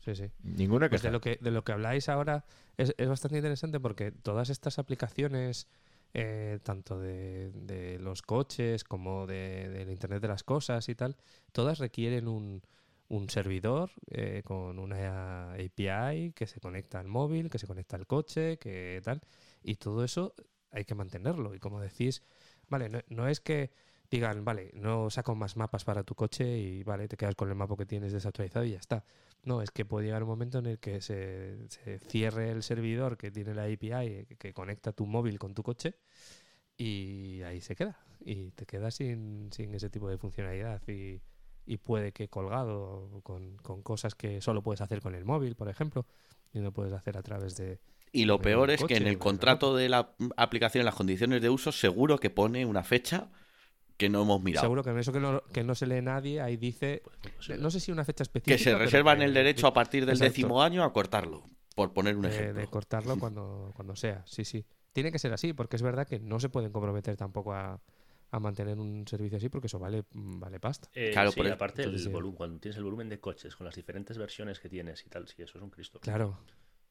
Sí, sí. Ninguna Pues de lo que de lo que habláis ahora es, es bastante interesante porque todas estas aplicaciones, eh, tanto de, de los coches como de, del Internet de las cosas y tal, todas requieren un, un servidor eh, con una API que se conecta al móvil, que se conecta al coche, que tal. Y todo eso hay que mantenerlo. Y como decís, vale, no, no es que digan, vale, no saco más mapas para tu coche y vale, te quedas con el mapa que tienes desactualizado y ya está. No, es que puede llegar un momento en el que se, se cierre el servidor que tiene la API que, que conecta tu móvil con tu coche y ahí se queda. Y te quedas sin, sin ese tipo de funcionalidad y, y puede que colgado con, con cosas que solo puedes hacer con el móvil, por ejemplo, y no puedes hacer a través de... Y lo peor es coche que en el contrato de la aplicación, en las condiciones de uso, seguro que pone una fecha que no hemos mirado. Seguro que en eso que no, que no se lee nadie, ahí dice... Pues, No sé si una fecha específica. que se reservan el derecho a partir del Exacto. décimo año a cortarlo, por poner un de, ejemplo. de cortarlo cuando, cuando sea. Sí, sí. Tiene que ser así, porque es verdad que no se pueden comprometer tampoco a, a mantener un servicio así, porque eso vale, mm, vale pasta. Eh, Claro, sí, por el- aparte el volumen, cuando tienes el volumen de coches con las diferentes versiones que tienes y tal, sí, eso es un Cristo. Claro,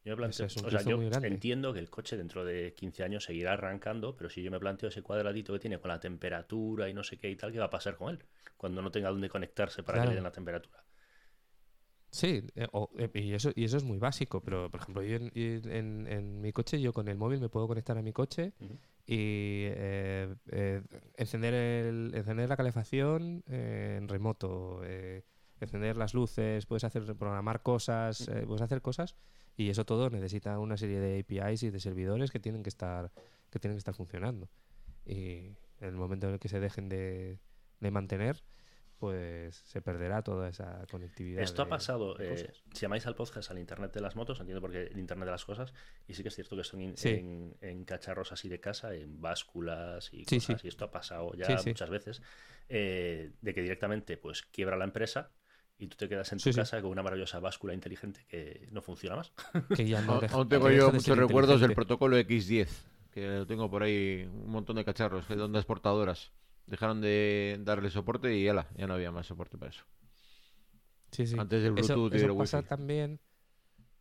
Yo me planteo, es o sea, yo entiendo que el coche dentro de 15 años seguirá arrancando, pero si yo me planteo ese cuadradito que tiene con la temperatura y no sé qué y tal, ¿qué va a pasar con él? Cuando no tenga dónde conectarse para que Claro. le den la temperatura. sí, eh, o- eh, y, eso, y eso es muy básico, pero por ejemplo, yo en, y en- en mi coche, yo con el móvil me puedo conectar a mi coche y eh, eh, encender, el, encender la calefacción en remoto, eh, encender las luces, puedes hacer programar cosas, puedes hacer cosas y eso todo necesita una serie de APIs y de servidores que tienen que estar que tienen que estar funcionando y en el momento en el que se dejen de, de mantener pues se perderá toda esa conectividad. Esto ha de- pasado, de eh, si llamáis al podcast al Internet de las motos, entiendo por qué el Internet de las cosas, y sí que es cierto que son in- Sí. en, en cacharros así de casa, en básculas y Sí, cosas, sí. y esto ha pasado ya muchas veces, eh, de que directamente pues quiebra la empresa y tú te quedas en tu Sí, sí. casa con una maravillosa báscula inteligente que no funciona más. que ya no Aún- deja- Aún que tengo yo muchos recuerdos del protocolo X10, que lo tengo por ahí un montón de cacharros, de ondas portadoras. Dejaron de darle soporte y ala, ya no había más soporte para eso. Sí, sí. Antes del Eso, Bluetooth y eso del pasa Wi-Fi. también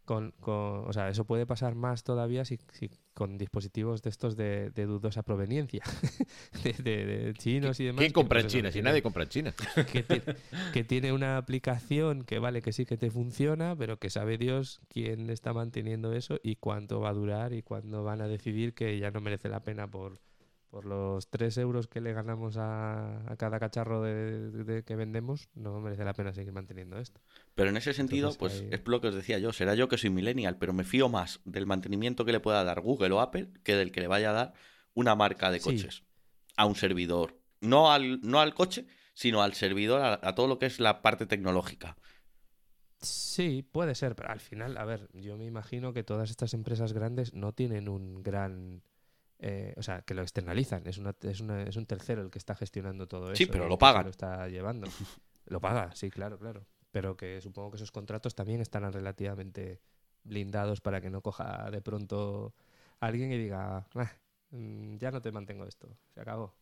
con, con- o sea, eso puede pasar más todavía si, si con dispositivos de estos de, de dudosa proveniencia, de, de- de chinos y demás. ¿Quién compra en China? Si nadie compra en China. que tiene una aplicación que vale que sí que te funciona, pero que sabe Dios quién está manteniendo eso y cuánto va a durar y cuándo van a decidir que ya no merece la pena por, por los 3 euros que le ganamos a, a cada cacharro de, de- que vendemos, no merece la pena seguir manteniendo esto. Pero en ese sentido, Entonces, pues es lo que os decía yo, será yo que soy millennial, pero me fío más del mantenimiento que le pueda dar Google o Apple que del que le vaya a dar una marca de Sí. coches a un servidor. No al, no al coche, sino al servidor, a, a todo lo que es la parte tecnológica. Sí, puede ser, pero al final, a ver, yo me imagino que todas estas empresas grandes no tienen un gran... eh, o sea, que lo externalizan, es, una, es, una- es un tercero el que está gestionando todo Sí, eso. pero y lo pagan. Lo está llevando. lo paga, sí, claro, claro. Pero que supongo que esos contratos también estarán relativamente blindados para que no coja de pronto alguien y diga, "Ah, mm, ya no te mantengo esto, se acabó.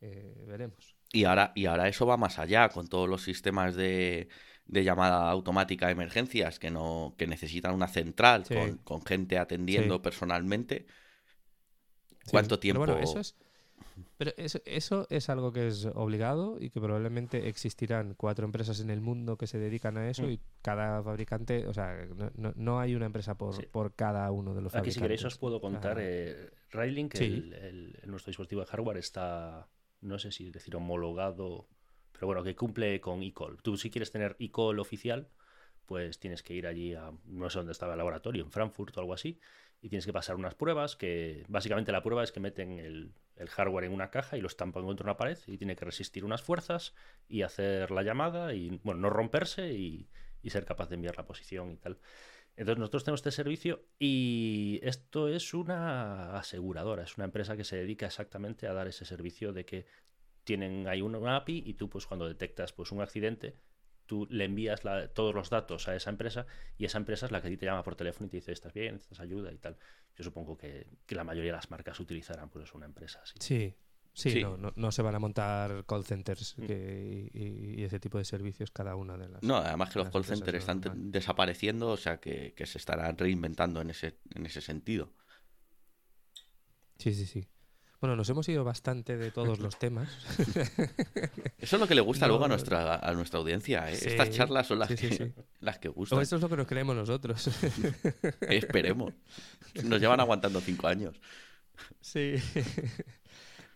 Eh, veremos. Y ahora, y ahora eso va más allá con todos los sistemas de, de llamada automática de emergencias que no, que necesitan una central Sí. con, con gente atendiendo Sí. personalmente. Sí, ¿Cuánto pero tiempo? bueno, eso es, pero eso, eso es algo que es obligado y que probablemente existirán cuatro empresas en el mundo que se dedican a eso Mm. y cada fabricante, o sea, no, no- no hay una empresa por, Sí. por cada uno de los Aquí fabricantes. si queréis os puedo contar, eh, Railink, Sí. el, el- el- nuestro dispositivo de hardware está, no sé si decir homologado, pero bueno, que cumple con eCall. Tú si quieres tener eCall oficial, pues tienes que ir allí a, no sé dónde estaba el laboratorio, en Frankfurt o algo así, y tienes que pasar unas pruebas que básicamente la prueba es que meten el, hardware en una caja y lo estampan contra una pared y tiene que resistir unas fuerzas y hacer la llamada y, bueno, no romperse y, y ser capaz de enviar la posición y tal. Entonces nosotros tenemos este servicio y esto es una aseguradora, es una empresa que se dedica exactamente a dar ese servicio de que tienen ahí una API y tú pues cuando detectas pues un accidente tú le envías la- todos los datos a esa empresa y esa empresa es la que a ti te llama por teléfono y te dice estás bien, necesitas ayuda y tal. Yo supongo que, que la mayoría de las marcas utilizarán pues una empresa así. Sí, sí, Sí. No, no, no se van a montar call centers Mm. que- y, y ese tipo de servicios cada una de las. No, además que los call centers están normal. desapareciendo, o sea que, que se estarán reinventando en ese, en ese sentido. Sí, sí, sí. Bueno, nos hemos ido bastante de todos los temas. Eso es lo que le gusta luego a nuestra, a nuestra audiencia. ¿eh? Sí, Estas charlas son las, sí, que, sí. las que o gustan. eso es lo que nos creemos nosotros. Esperemos. Nos llevan aguantando cinco años. sí.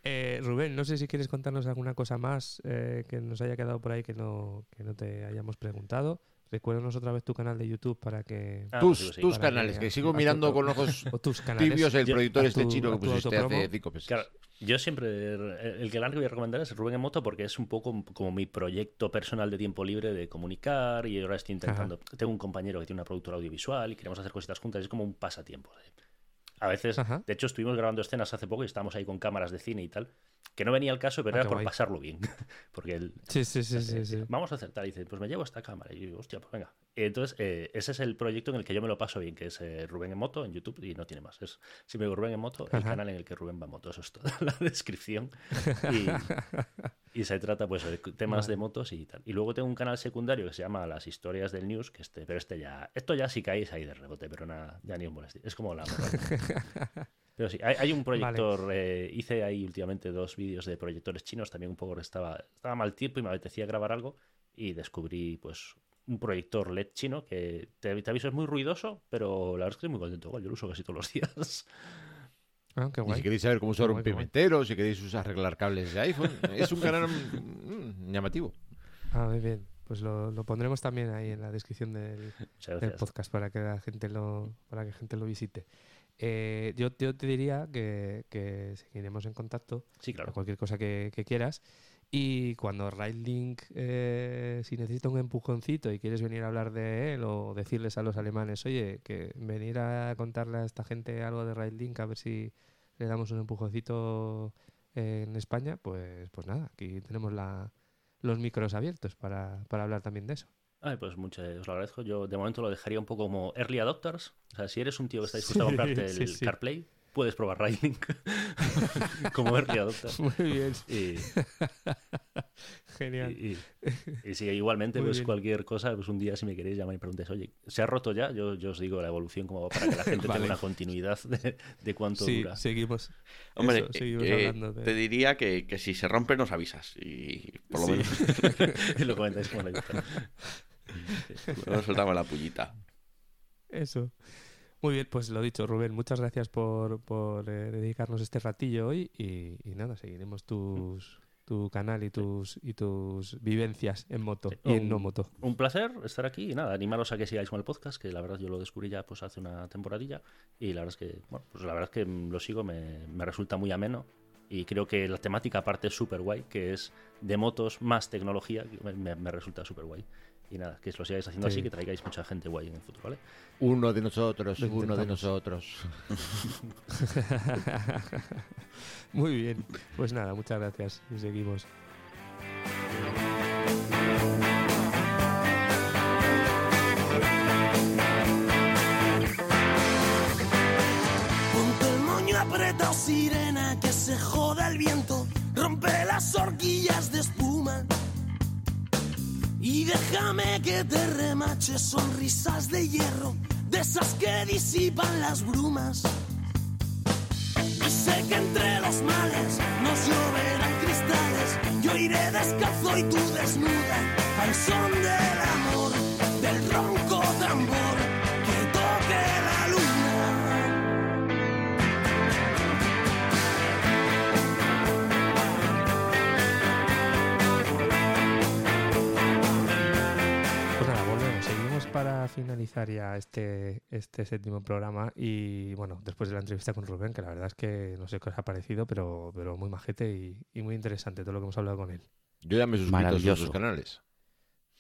Eh, Rubén, no sé si quieres contarnos alguna cosa más eh, que nos haya quedado por ahí que no, que no te hayamos preguntado. Recuérdanos otra vez tu canal de YouTube para que... Ah, tus sí, tus para canales, que sigo tu- mirando con ojos O tus canales. tibios el Yo- proyector este tu- chino que pusiste hace cinco meses. Claro, yo siempre, el canal que voy a recomendar es Rubén en Moto porque es un poco como mi proyecto personal de tiempo libre de comunicar y ahora estoy intentando, tengo un compañero que tiene una productora audiovisual y queremos hacer cositas juntas, es como un pasatiempo. de- A veces, Ajá. de hecho, estuvimos grabando escenas hace poco y estábamos ahí con cámaras de cine y tal, que no venía al caso, pero Ah, era por guay. pasarlo bien. porque él, Sí, sí, sí, Hace- sí, sí. Vamos a hacer tal. Y dice, pues me llevo esta cámara. Y yo hostia, pues venga. Entonces, eh, ese es el proyecto en el que yo me lo paso bien, que es eh, Rubén en moto en YouTube y no tiene más. Es si me digo Rubén en moto, el canal en el que Rubén va en moto. Eso es toda la descripción. Y, y se trata, pues, de temas Vale. de motos y tal. Y luego tengo un canal secundario que se llama Las Historias del News, que este, pero este ya, esto ya si caéis ahí de rebote, pero nada, ya ni un molestia. Es como la Pero sí, hay, hay un proyector. eh, hice ahí últimamente dos vídeos de proyectores chinos. También un poco estaba, estaba mal tiempo y me apetecía grabar algo. Y descubrí, pues, un proyector LED chino que te, te aviso es muy ruidoso, pero la verdad es que estoy muy contento. Yo lo uso casi todos los días. Ah, qué Y guay. si queréis saber cómo usar Qué un guay, pimentero, si queréis usar arreglar cables de iPhone, es un canal mm, llamativo. Ah, muy bien. Pues lo, lo pondremos también ahí en la descripción del, podcast para que la gente lo, para que gente lo visite. Eh, yo, yo te diría que, que seguiremos en contacto Sí, para claro. cualquier cosa que, que quieras. Y cuando RideLink, eh, si necesita un empujoncito y quieres venir a hablar de él o decirles a los alemanes, oye, que venir a contarle a esta gente algo de RideLink a ver si le damos un empujoncito en España, pues, pues nada, aquí tenemos la, los micros abiertos para, para hablar también de eso. Ay, pues mucho, os lo agradezco. Yo de momento lo dejaría un poco como early adopters. O sea, si eres un tío que está dispuesto a comprarte el sí, sí. CarPlay, puedes probar Riding como early adopter. Muy bien, Y, genial. y, y- y sí, igualmente, pues bien. cualquier cosa, pues un día si me queréis llamar y preguntáis, oye, ¿se ha roto ya? Yo, yo os digo la evolución como va para que la gente Vale. tenga una continuidad de, de cuánto Sí, dura. seguimos. Hombre, Eso, seguimos eh, hablando de- te diría que, que si se rompe nos avisas. Y por lo Sí. menos y lo comentáis como le gusta. nos soltamos la pullita. Eso. Muy bien, pues lo dicho, Rubén, muchas gracias por, por eh, dedicarnos este ratillo hoy y, y nada, seguiremos tus, tu canal y tus, y tus vivencias en moto Sí, y en un- no moto. Un placer estar aquí y nada, animaros a que sigáis con el podcast, que la verdad yo lo descubrí ya pues hace una temporadilla y la verdad es que, bueno, pues la verdad es que lo sigo, me, me resulta muy ameno y creo que la temática aparte es súper guay, que es de motos más tecnología, me- me resulta súper guay. Y nada, que lo sigáis haciendo Sí. así, que traigáis mucha gente guay en el futuro, ¿vale? Uno de nosotros, uno de nosotros. Muy bien, pues nada, muchas gracias y seguimos. Ponte el moño apretado, sirena, que se joda el viento. Rompe las horquillas de espuma. Y déjame que te remache sonrisas de hierro, de esas que disipan las brumas. Y sé que entre los males nos lloverán cristales. Yo iré descalzo y tú desnuda al son del amor, finalizar ya este, este séptimo programa y bueno, después de la entrevista con Rubén, que la verdad es que no sé qué os ha parecido, pero, pero muy majete y, y muy interesante todo lo que hemos hablado con él. Yo ya me he suscrito a sus canales.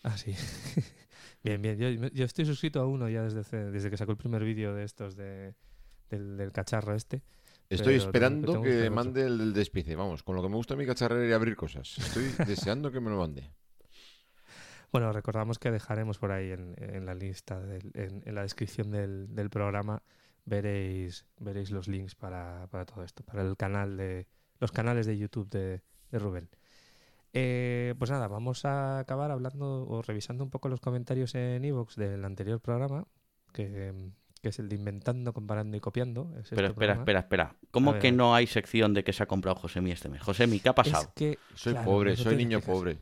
Ah, sí. bien, bien. Yo, yo estoy suscrito a uno ya desde, desde que sacó el primer vídeo de estos de, del, del cacharro este. Estoy Pero esperando tengo que que mande el del despiece. Vamos, con lo que me gusta mi cacharrera y abrir cosas. Estoy deseando que me lo mande. Bueno, recordamos que dejaremos por ahí en, en la lista, del- en, en la descripción del, del programa, veréis, veréis los links para, para todo esto, para el canal de los canales de YouTube de, de Rubén. Eh, pues nada, vamos a acabar hablando o revisando un poco los comentarios en iVoox del anterior programa, que, que es el de Inventando, Comparando y Copiando. es Pero este espera, programa. espera, espera. ¿Cómo ver, que no hay sección de que se ha comprado Josemi este mes? Josemi, ¿qué ha pasado? Es que, Soy claro, pobre, soy niño pobre.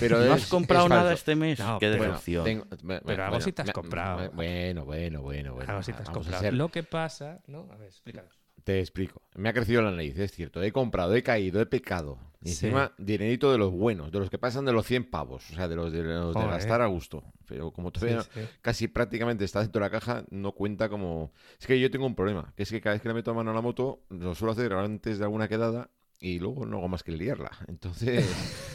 Pero ¿No es- has comprado es nada este mes? No, Qué pero- decepción. Tengo- me- Pero algo bueno, sí te has comprado. Bueno, bueno, bueno, bueno. Algo sí te has a comprado. ser- Lo que pasa, ¿no? A ver, explícanos. Te explico. Me ha crecido la nariz, es cierto. He comprado, he caído, he pecado. Y Sí. encima, dinerito de los buenos, de los que pasan de los 100 pavos. O sea, de los de, los de gastar a gusto. Pero como Sí, todavía sí. casi prácticamente está dentro de la caja, no cuenta como... Es que yo tengo un problema, que es que cada vez que le meto mano a la moto, lo suelo hacer antes de alguna quedada y luego no hago más que liarla. Entonces,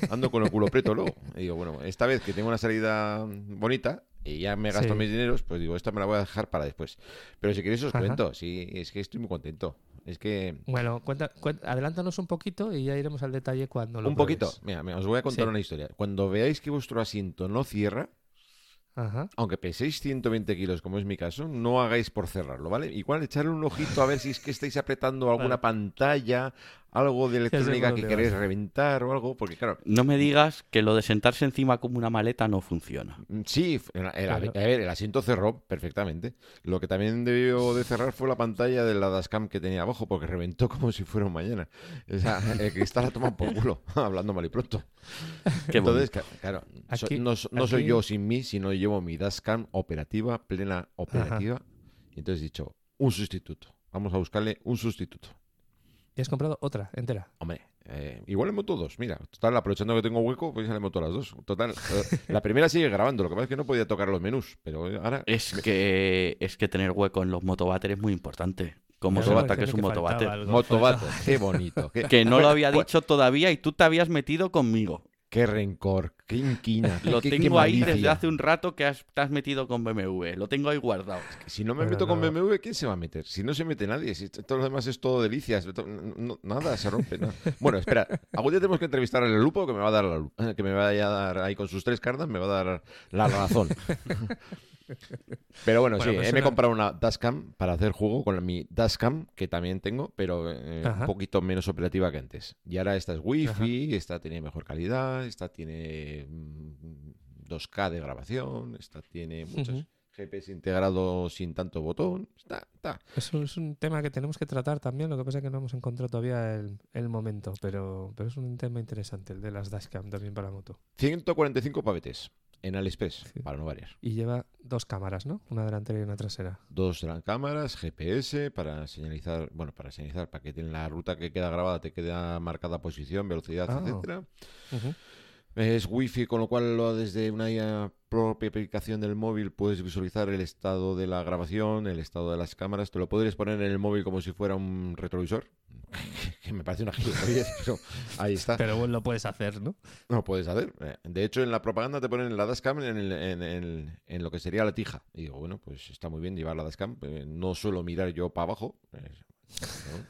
ando con el culo preto luego. Y digo, bueno, esta vez que tengo una salida bonita y ya me gasto Sí. mis dineros, pues digo, esta me la voy a dejar para después. Pero si queréis os Ajá. cuento, sí, es que estoy muy contento. Es que... Bueno, cuenta, cuen- adelántanos un poquito y ya iremos al detalle cuando lo Un poquito. Mira, mira, os voy a contar Sí. una historia. Cuando veáis que vuestro asiento no cierra, Ajá. aunque peséis 120 kilos, como es mi caso, no hagáis por cerrarlo, ¿vale? Igual echarle un ojito a ver si es que estáis apretando alguna Vale. pantalla, algo de electrónica que queréis vas. reventar o algo, porque claro, No me digas que lo de sentarse encima como una maleta no funciona. mm, sí, el, el- Claro. a ver, el asiento cerró perfectamente. Lo que también debió de cerrar fue la pantalla de la dashcam que tenía abajo, porque reventó como si fuera un mañana. O sea, el cristal la toma por culo, hablando mal y pronto. Qué Entonces, claro, Aquí- no, so- no soy aquí- yo sin mí, sino llevo mi dashcam operativa, plena operativa. Y entonces he dicho, un sustituto. Vamos a buscarle un sustituto. Y has comprado otra entera. Hombre, eh, igual le meto dos. Mira, total, aprovechando que tengo hueco, pues ya le meto las dos. Total, eh, la primera sigue grabando. Lo que pasa es que no podía tocar los menús. Pero ahora. Es que, es que tener hueco en los motobater es muy importante. Como Motobata, que es un que motobater. algo. Qué bonito. Qué, Que no lo había dicho todavía y tú te habías metido conmigo. qué rencor, qué inquina. qué- Lo qué- qué tengo ahí desde hace un rato que has- te has metido con BMW. Lo tengo ahí guardado. Si no me meto con. BMW, ¿quién se va a meter? Si no se mete nadie, si todo lo demás es todo delicias, no- nada se rompe. nada. Bueno, espera, algún día tenemos que entrevistar al Lupo que me va a dar la lu- que me vaya a dar ahí con sus tres cartas, me va a dar la razón. Pero bueno, Bueno, sí, pues eh, me he una- comprado una Dashcam para hacer juego con mi Dashcam, que también tengo, pero eh, un Ajá. poquito menos operativa que antes. Y ahora esta es Wi-Fi, esta tiene mejor calidad, esta tiene mm, 2K de grabación, esta tiene muchos Ujú. GPS integrado sin tanto botón. Está, está. Eso es un tema que tenemos que tratar también. Lo que pasa es que no hemos encontrado todavía el, el momento. Pero, pero es un tema interesante, el de las dashcam también para moto. 145 pavetes en AliExpress, Sí. para no variar. Y lleva dos cámaras, ¿no? Una delantera y una trasera. Dos gran cámaras, GPS para señalizar, bueno, para señalizar, para que en la ruta que queda grabada te queda marcada posición, velocidad, Ah. etcétera. Es wifi, con lo cual desde una IA propia aplicación del móvil puedes visualizar el estado de la grabación, el estado de las cámaras. Te lo podrías poner en el móvil como si fuera un retrovisor, que me parece una gilipollez, pero ahí está. Pero bueno, lo puedes hacer, ¿no? No lo puedes hacer. Eh, De hecho, en la propaganda te ponen la dashcam en, el- en, el- en lo que sería la tija. Y digo, bueno, pues está muy bien llevar la dashcam. eh, No suelo mirar yo para abajo. eh, ¿no?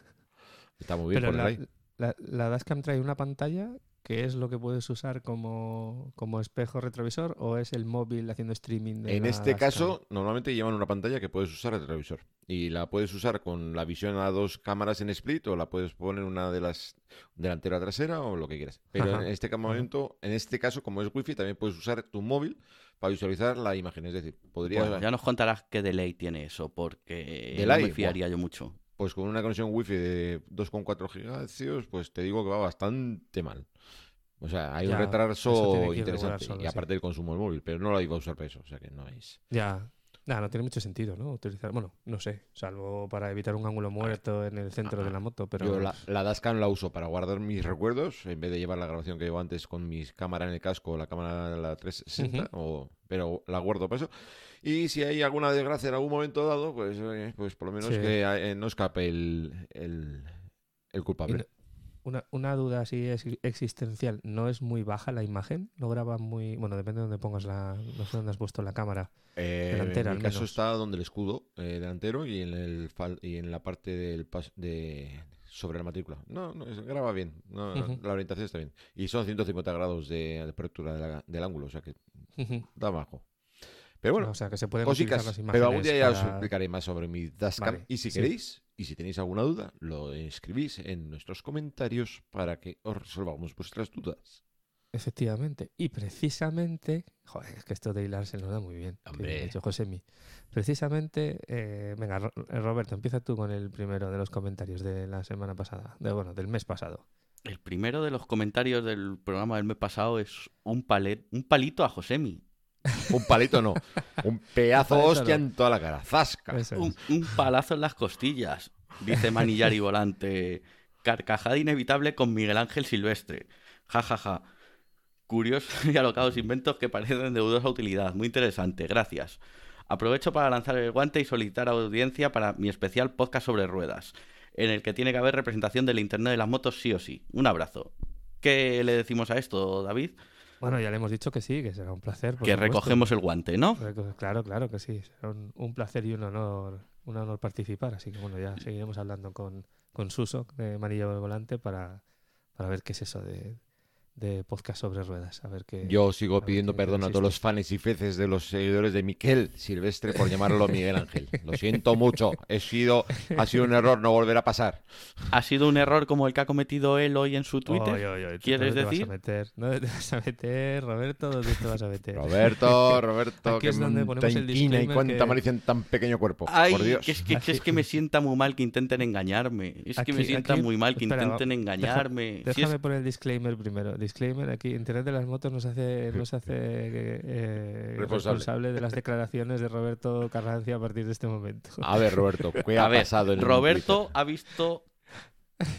Está muy bien Pero la, ahí. la, la dashcam trae una pantalla que es lo que puedes usar como, como espejo retrovisor o es el móvil haciendo streaming. de En la este caso, normalmente llevan una pantalla que puedes usar el retrovisor. Y la puedes usar con la visión a dos cámaras en split o la puedes poner una de las delantera trasera o lo que quieras. Pero Ajá, en este momento, en este caso, como es wifi, también puedes usar tu móvil para visualizar la imagen. Es decir, podrías, Bueno, ya nos contarás qué delay tiene eso, porque Delay, no me fiaría yo mucho. pues con una conexión wifi de 2,4 gigahercios, pues te digo que va bastante mal. O sea, hay Ya, un retraso interesante. solo, y sí. aparte del consumo del móvil, pero no lo iba a usar para eso. O sea que no es. Ya. Nada, no tiene mucho sentido, ¿no? Utilizar, bueno, no sé, salvo para evitar un ángulo muerto en el centro de la moto, pero Yo la, la Dashcam la uso para guardar mis recuerdos, en vez de llevar la grabación que llevo antes con mi cámara en el casco o la cámara de la 360, o, pero la guardo para eso. Y si hay alguna desgracia en algún momento dado, pues, eh, pues por lo menos Sí. que eh, no escape el, el, el culpable. Una, una duda así ex- existencial, ¿no es muy baja la imagen? ¿No graba muy...? Bueno, depende de dónde pongas la... No sé dónde has puesto la cámara. Eh, delantera, en mi al caso menos. está donde el escudo eh, delantero y en, el fal- y en la parte del pas- de sobre la matrícula. No, no, graba bien. No, no, Ujú. La orientación está bien. Y son 150 grados de apertura de la- del ángulo, o sea que da bajo. Pero bueno, o sea, que se pueden cositas. utilizar las imágenes Pero algún día ya os explicaré más sobre mi Dashcam. Vale, y si sí. queréis, y si tenéis alguna duda, lo escribís en nuestros comentarios para que os resolvamos vuestras dudas. Efectivamente. Y precisamente... Joder, es que esto de hilar se nos da muy bien. Hombre. ha hecho Josemi. Precisamente... eh, venga, eh, Roberto, empieza tú con el primero de los comentarios de la semana pasada. De, bueno, del mes pasado. El primero de los comentarios del programa del mes pasado es un, palet, un palito a Josemi. Un palito no, un pedazo palito hostia no. en toda la cara. ¡Zasca! Un, un palazo en las costillas, dice Manillar y Volante. Carcajada inevitable con Miguel Ángel Silvestre. Ja, ja, ja. Curiosos y alocados inventos que parecen de dudosa utilidad. Muy interesante, gracias. Aprovecho para lanzar el guante y solicitar audiencia para mi especial podcast sobre ruedas, en el que tiene que haber representación del Internet de las motos sí o sí. Un abrazo. ¿Qué le decimos a esto, David? Bueno, ya le hemos dicho que sí, que será un placer. que supuesto. recogemos el guante, ¿no? Claro, claro que sí. Será un, un placer y un honor, un honor participar. Así que bueno, ya seguiremos hablando con, con Suso de Manillo del Volante para, para ver qué es eso de, de podcast sobre ruedas. A ver qué. Yo sigo a ver pidiendo qué perdón a todos los fans y feces de los seguidores de Miquel Silvestre por llamarlo Miguel Ángel. Lo siento mucho. He sido, ha sido un error, no volverá a pasar. ¿Ha sido un error como el que ha cometido él hoy en su Twitter? Oy, oy, oy, ¿tú ¿Quieres dónde te decir? Vas a meter? ¿Dónde te vas a meter, Roberto? ¿Dónde te vas a meter? Roberto, Roberto, Aquí que es donde monta ponemos el y cuánta que- malicia en tan pequeño cuerpo. Ay, por Dios. que es que, que es que me sienta muy mal que intenten engañarme. Es que me Aquí- sienta aquí- muy mal que espera, intenten engañarme. Si es- Déjame poner el disclaimer primero. Disclaimer, aquí Internet de las Motos nos hace, nos hace eh, Responsable. responsable de las declaraciones de Roberto Carrancia a partir de este momento. A ver, Roberto, ¿qué a ha ver, pasado en Roberto ha visto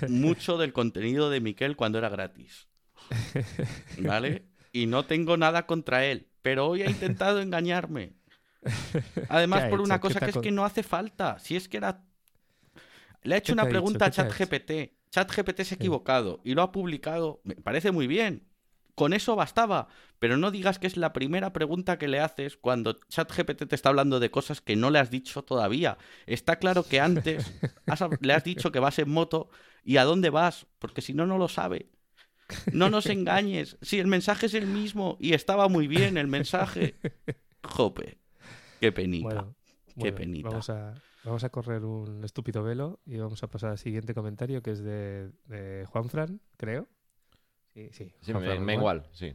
mucho del contenido de Miquel cuando era gratis. ¿Vale? Y no tengo nada contra él, pero hoy ha intentado engañarme. Además, ¿Qué ha por una cosa que es que no hace falta. Si es que era. Le ha hecho ¿Qué te una ha dicho? pregunta a. ChatGPT. ChatGPT se ha equivocado y lo ha publicado. Me parece muy bien. Con eso bastaba. Pero no digas que es la primera pregunta que le haces cuando ChatGPT te está hablando de cosas que no le has dicho todavía. Está claro que antes has le has dicho que vas en moto y a dónde vas, porque si no, no lo sabe. No nos engañes. Si el mensaje es el mismo y estaba muy bien el mensaje. Jope. Qué penita. Bueno, Qué bueno, penita. Vamos a, vamos a correr un estúpido velo y vamos a pasar al siguiente comentario que es de, de Juan Fran, creo. Sí, sí. Sí, me, me igual, sí.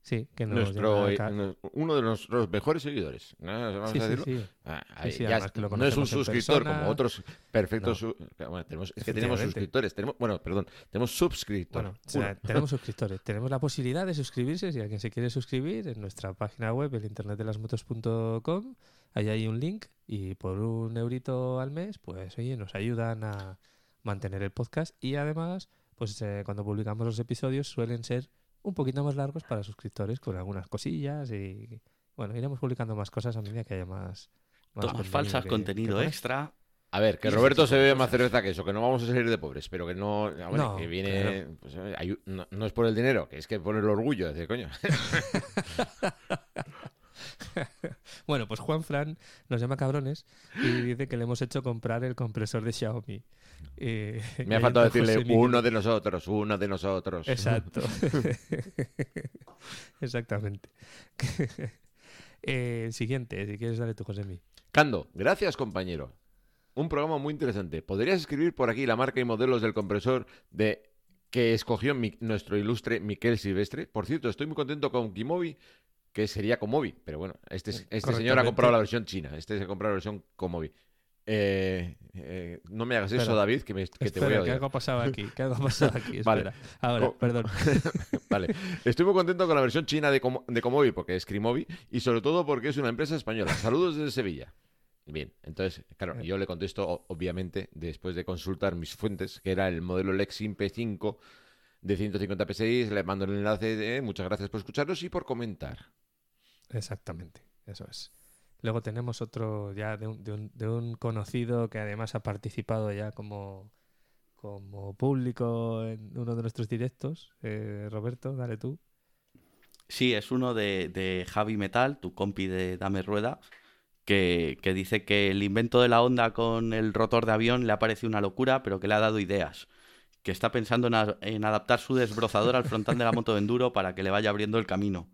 Sí, que nos Nuestro, eh, no- uno de nuestros mejores seguidores. ¿no? Vamos Sí, a sí, decirlo. sí. Ah, ahí ya es- que lo no es un suscriptor persona. como otros perfectos. No. su- bueno, tenemos, es que tenemos suscriptores. Tenemos, bueno, perdón, tenemos suscriptores. Bueno, o sea, tenemos suscriptores. Tenemos la posibilidad de suscribirse. Si alguien se quiere suscribir, en nuestra página web, el internetdelasmotos.com, ahí hay un link y por un eurito al mes, pues oye, nos ayudan a mantener el podcast y además, pues eh, cuando publicamos los episodios suelen ser un poquito más largos para suscriptores con algunas cosillas y bueno, iremos publicando más cosas a medida que haya más... más Tomas contenido falsas, que- contenido que extra. A ver, que Roberto se bebe más cerveza que eso, que no vamos a salir de pobres, pero que no, ah, bueno, No, que viene, claro. pues, eh, hay- no, no es por el dinero, que es que por el orgullo, decir, coño. Bueno, pues Juan Fran nos llama cabrones y dice que le hemos hecho comprar el compresor de Xiaomi. Eh, Me ha faltado decirle José Miguel. uno de nosotros, uno de nosotros. Exacto. Exactamente. Eh, siguiente, si quieres dale tú, Josemi. Cando, gracias compañero. Un programa muy interesante. ¿Podrías escribir por aquí la marca y modelos del compresor de que escogió mi- nuestro ilustre Miquel Silvestre? Por cierto, estoy muy contento con Kimobi, que sería Comovi, pero bueno, este, es- este señor ha comprado la versión china, este se ha comprado la versión Comovi. Eh, eh, no me hagas eso. David, que, me- que te voy a que odiar. algo ha pasado aquí. Que algo ha pasado aquí. Vale. Ahora, Co- perdón. Vale. Estoy muy contento con la versión china de, Como- de Comovi, porque es Crimovi, y sobre todo porque es una empresa española. Saludos desde Sevilla. Bien, entonces, claro, yo le contesto, obviamente, después de consultar mis fuentes, que era el modelo Lexin P5 de 150 PSI, le mando el enlace de muchas gracias por escucharnos y por comentar. Exactamente, eso es. Luego tenemos otro ya de un, de un, de un conocido que además ha participado ya como, público en uno de nuestros directos. Eh, Roberto, dale tú. Sí, es uno de, Javi Metal, tu compi de Dame Rueda, que, que dice que el invento de la onda con el rotor de avión le ha parecido una locura, pero que le ha dado ideas. Que está pensando en, a- en adaptar su desbrozador al frontal de la moto de enduro para que le vaya abriendo el camino.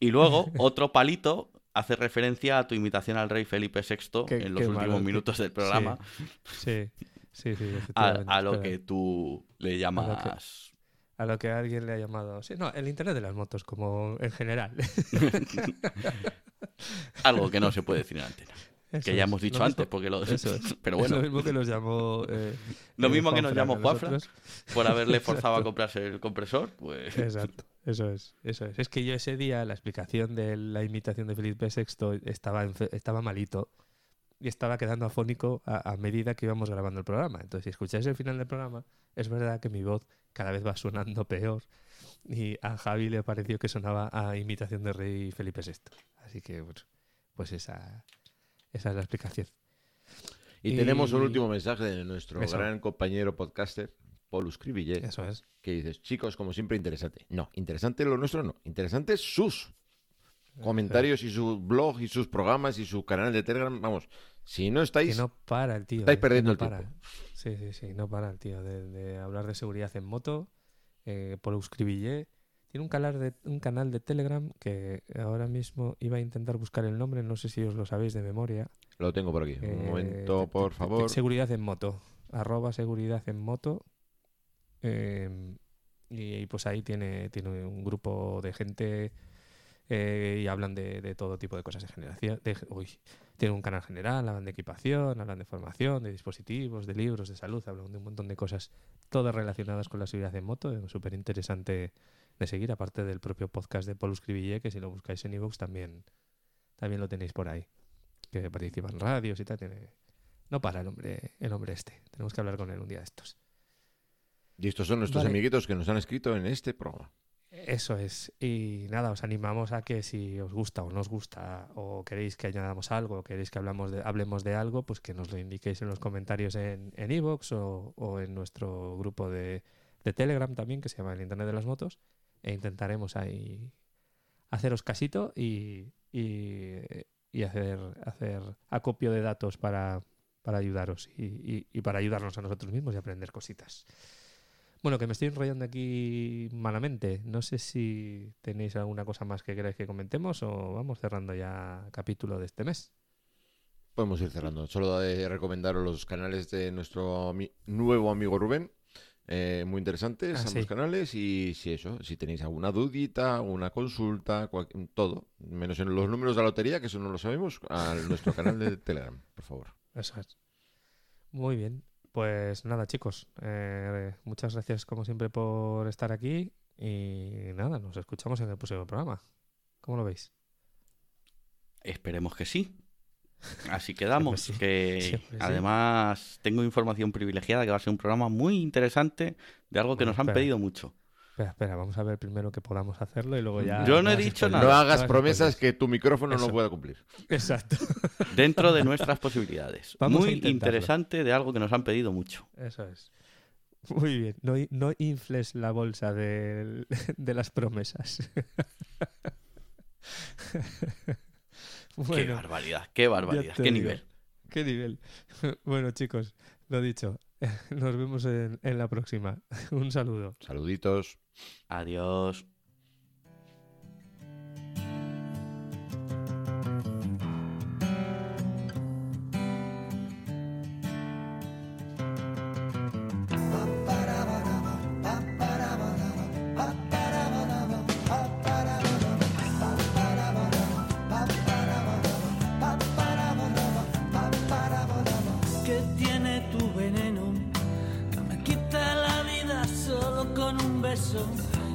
Y luego, otro palito hace referencia a tu imitación al rey Felipe VI Qué- en los últimos malo, minutos del programa, Sí, sí, sí, a, efectivamente. a lo que tú le llamas... A lo que alguien le ha llamado. Sí, no, el Internet de las motos, como en general. Algo que no se puede decir en antena. Eso que ya es. hemos dicho antes, mismo- porque lo... eso es. Pero Es bueno, lo mismo que nos llamó. eh, Lo eh, mismo que nos llamó Juanfran. por haberle forzado a comprarse el compresor, pues... Exacto, eso es, eso es. Es que yo ese día la explicación de la imitación de Felipe VI estaba, estaba malito y estaba quedando afónico a, a medida que íbamos grabando el programa. Entonces, si escucháis el final del programa, es verdad que mi voz cada vez va sonando peor y a Javi le pareció que sonaba a imitación de Rey Felipe VI. Así que, bueno, pues esa, esa es la explicación. Y, Y- tenemos un último mensaje de nuestro Eso. gran compañero podcaster, Paul Scriville, Eso es. que dices, chicos, como siempre, interesante. No, interesante lo nuestro no. Interesante sus comentarios y su blog y sus programas y su canal de Telegram. Vamos, si no Que estáis... no para el tío. estáis eh, que perdiendo no el tiempo. Sí, sí, sí, no para el tío. De, de hablar de seguridad en moto, eh, Euscribillé. Tiene un canal, de, un canal de Telegram que ahora mismo iba a intentar buscar el nombre, no sé si os lo sabéis de memoria. Lo tengo por aquí. Eh, Un momento, te- te- por favor. Seguridad en moto. Arroba seguridad en moto. Eh, y, pues ahí tiene, tiene un grupo de gente eh, y hablan de, de todo tipo de cosas de generación. De, uy, tiene un canal general, hablan de equipación, hablan de formación, de dispositivos, de libros, de salud, hablan de un montón de cosas, todas relacionadas con la seguridad en moto. Es súper interesante de seguir, aparte del propio podcast de Paul Scribille, que si lo buscáis en iVoox también, también lo tenéis por ahí. Que participa en radios y tal. Tiene... No para el hombre, el hombre este. Tenemos que hablar con él un día de estos. Y estos son nuestros Vale. amiguitos que nos han escrito en este programa. Eso es. Y nada, os animamos a que si os gusta o no os gusta, o queréis que añadamos algo, o queréis que hablamos de, hablemos de algo, pues que nos lo indiquéis en los comentarios en en iVoox o, o en nuestro grupo de, de Telegram también, que se llama el Internet de las Motos, e intentaremos ahí haceros casito y, y, y hacer, hacer acopio de datos para, para ayudaros y- y para ayudarnos a nosotros mismos y aprender cositas. Bueno, que me estoy enrollando aquí malamente. No sé si tenéis alguna cosa más que queráis que comentemos o vamos cerrando ya capítulo de este mes. Podemos ir cerrando. Solo de recomendaros los canales de nuestro ami- nuevo amigo Rubén. Eh, muy interesantes Ah, ambos sí. canales. Y si eso, si tenéis alguna dudita, una consulta, cual- todo, menos en los números de la lotería, que eso no lo sabemos, a nuestro canal de Telegram, por favor. Eso es. Muy bien. Pues nada, chicos. eh, muchas gracias como siempre por estar aquí y nada, nos escuchamos en el próximo programa. ¿Cómo lo veis? Esperemos que sí. Así quedamos. Sí. Que Siempre sí. además tengo información privilegiada que va a ser un programa muy interesante de algo que Bueno, nos han espera. pedido mucho. Espera, espera, vamos a ver primero que podamos hacerlo y luego ya. Yo no he dicho spoilers, No nada. hagas promesas que tu micrófono no pueda cumplir. Exacto. Dentro de nuestras posibilidades. Vamos muy interesante de algo que nos han pedido mucho. Eso es. Muy bien. No, no infles la bolsa de las promesas. Qué barbaridad, qué barbaridad, qué digo. nivel. qué nivel. Bueno, chicos, lo dicho. Nos vemos en, en la próxima. Un saludo. Saluditos. Adiós.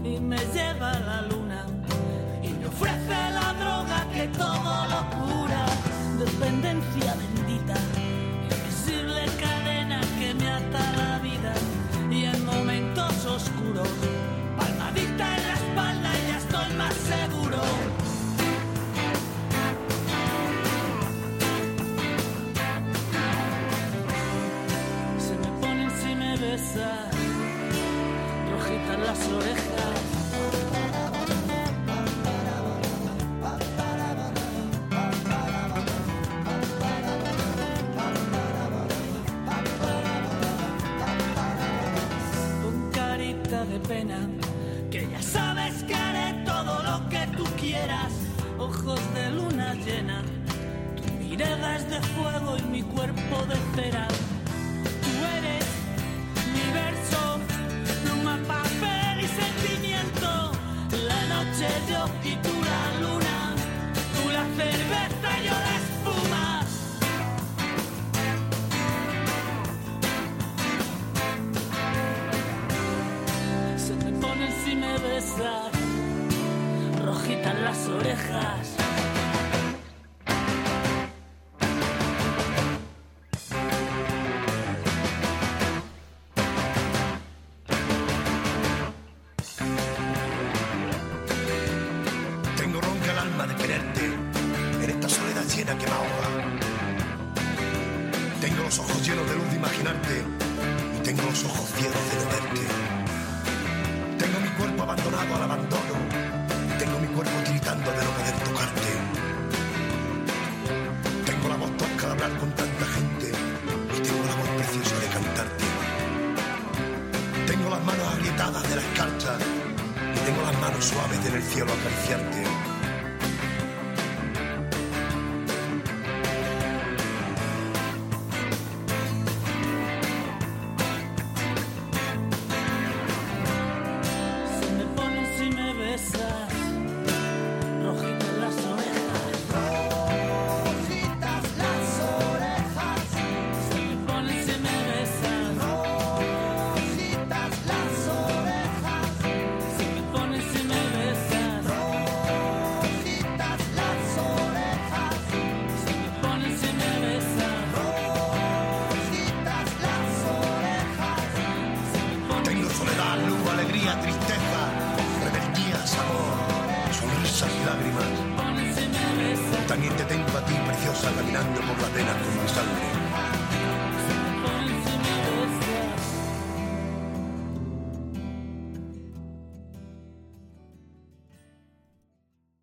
Y me lleva la luna.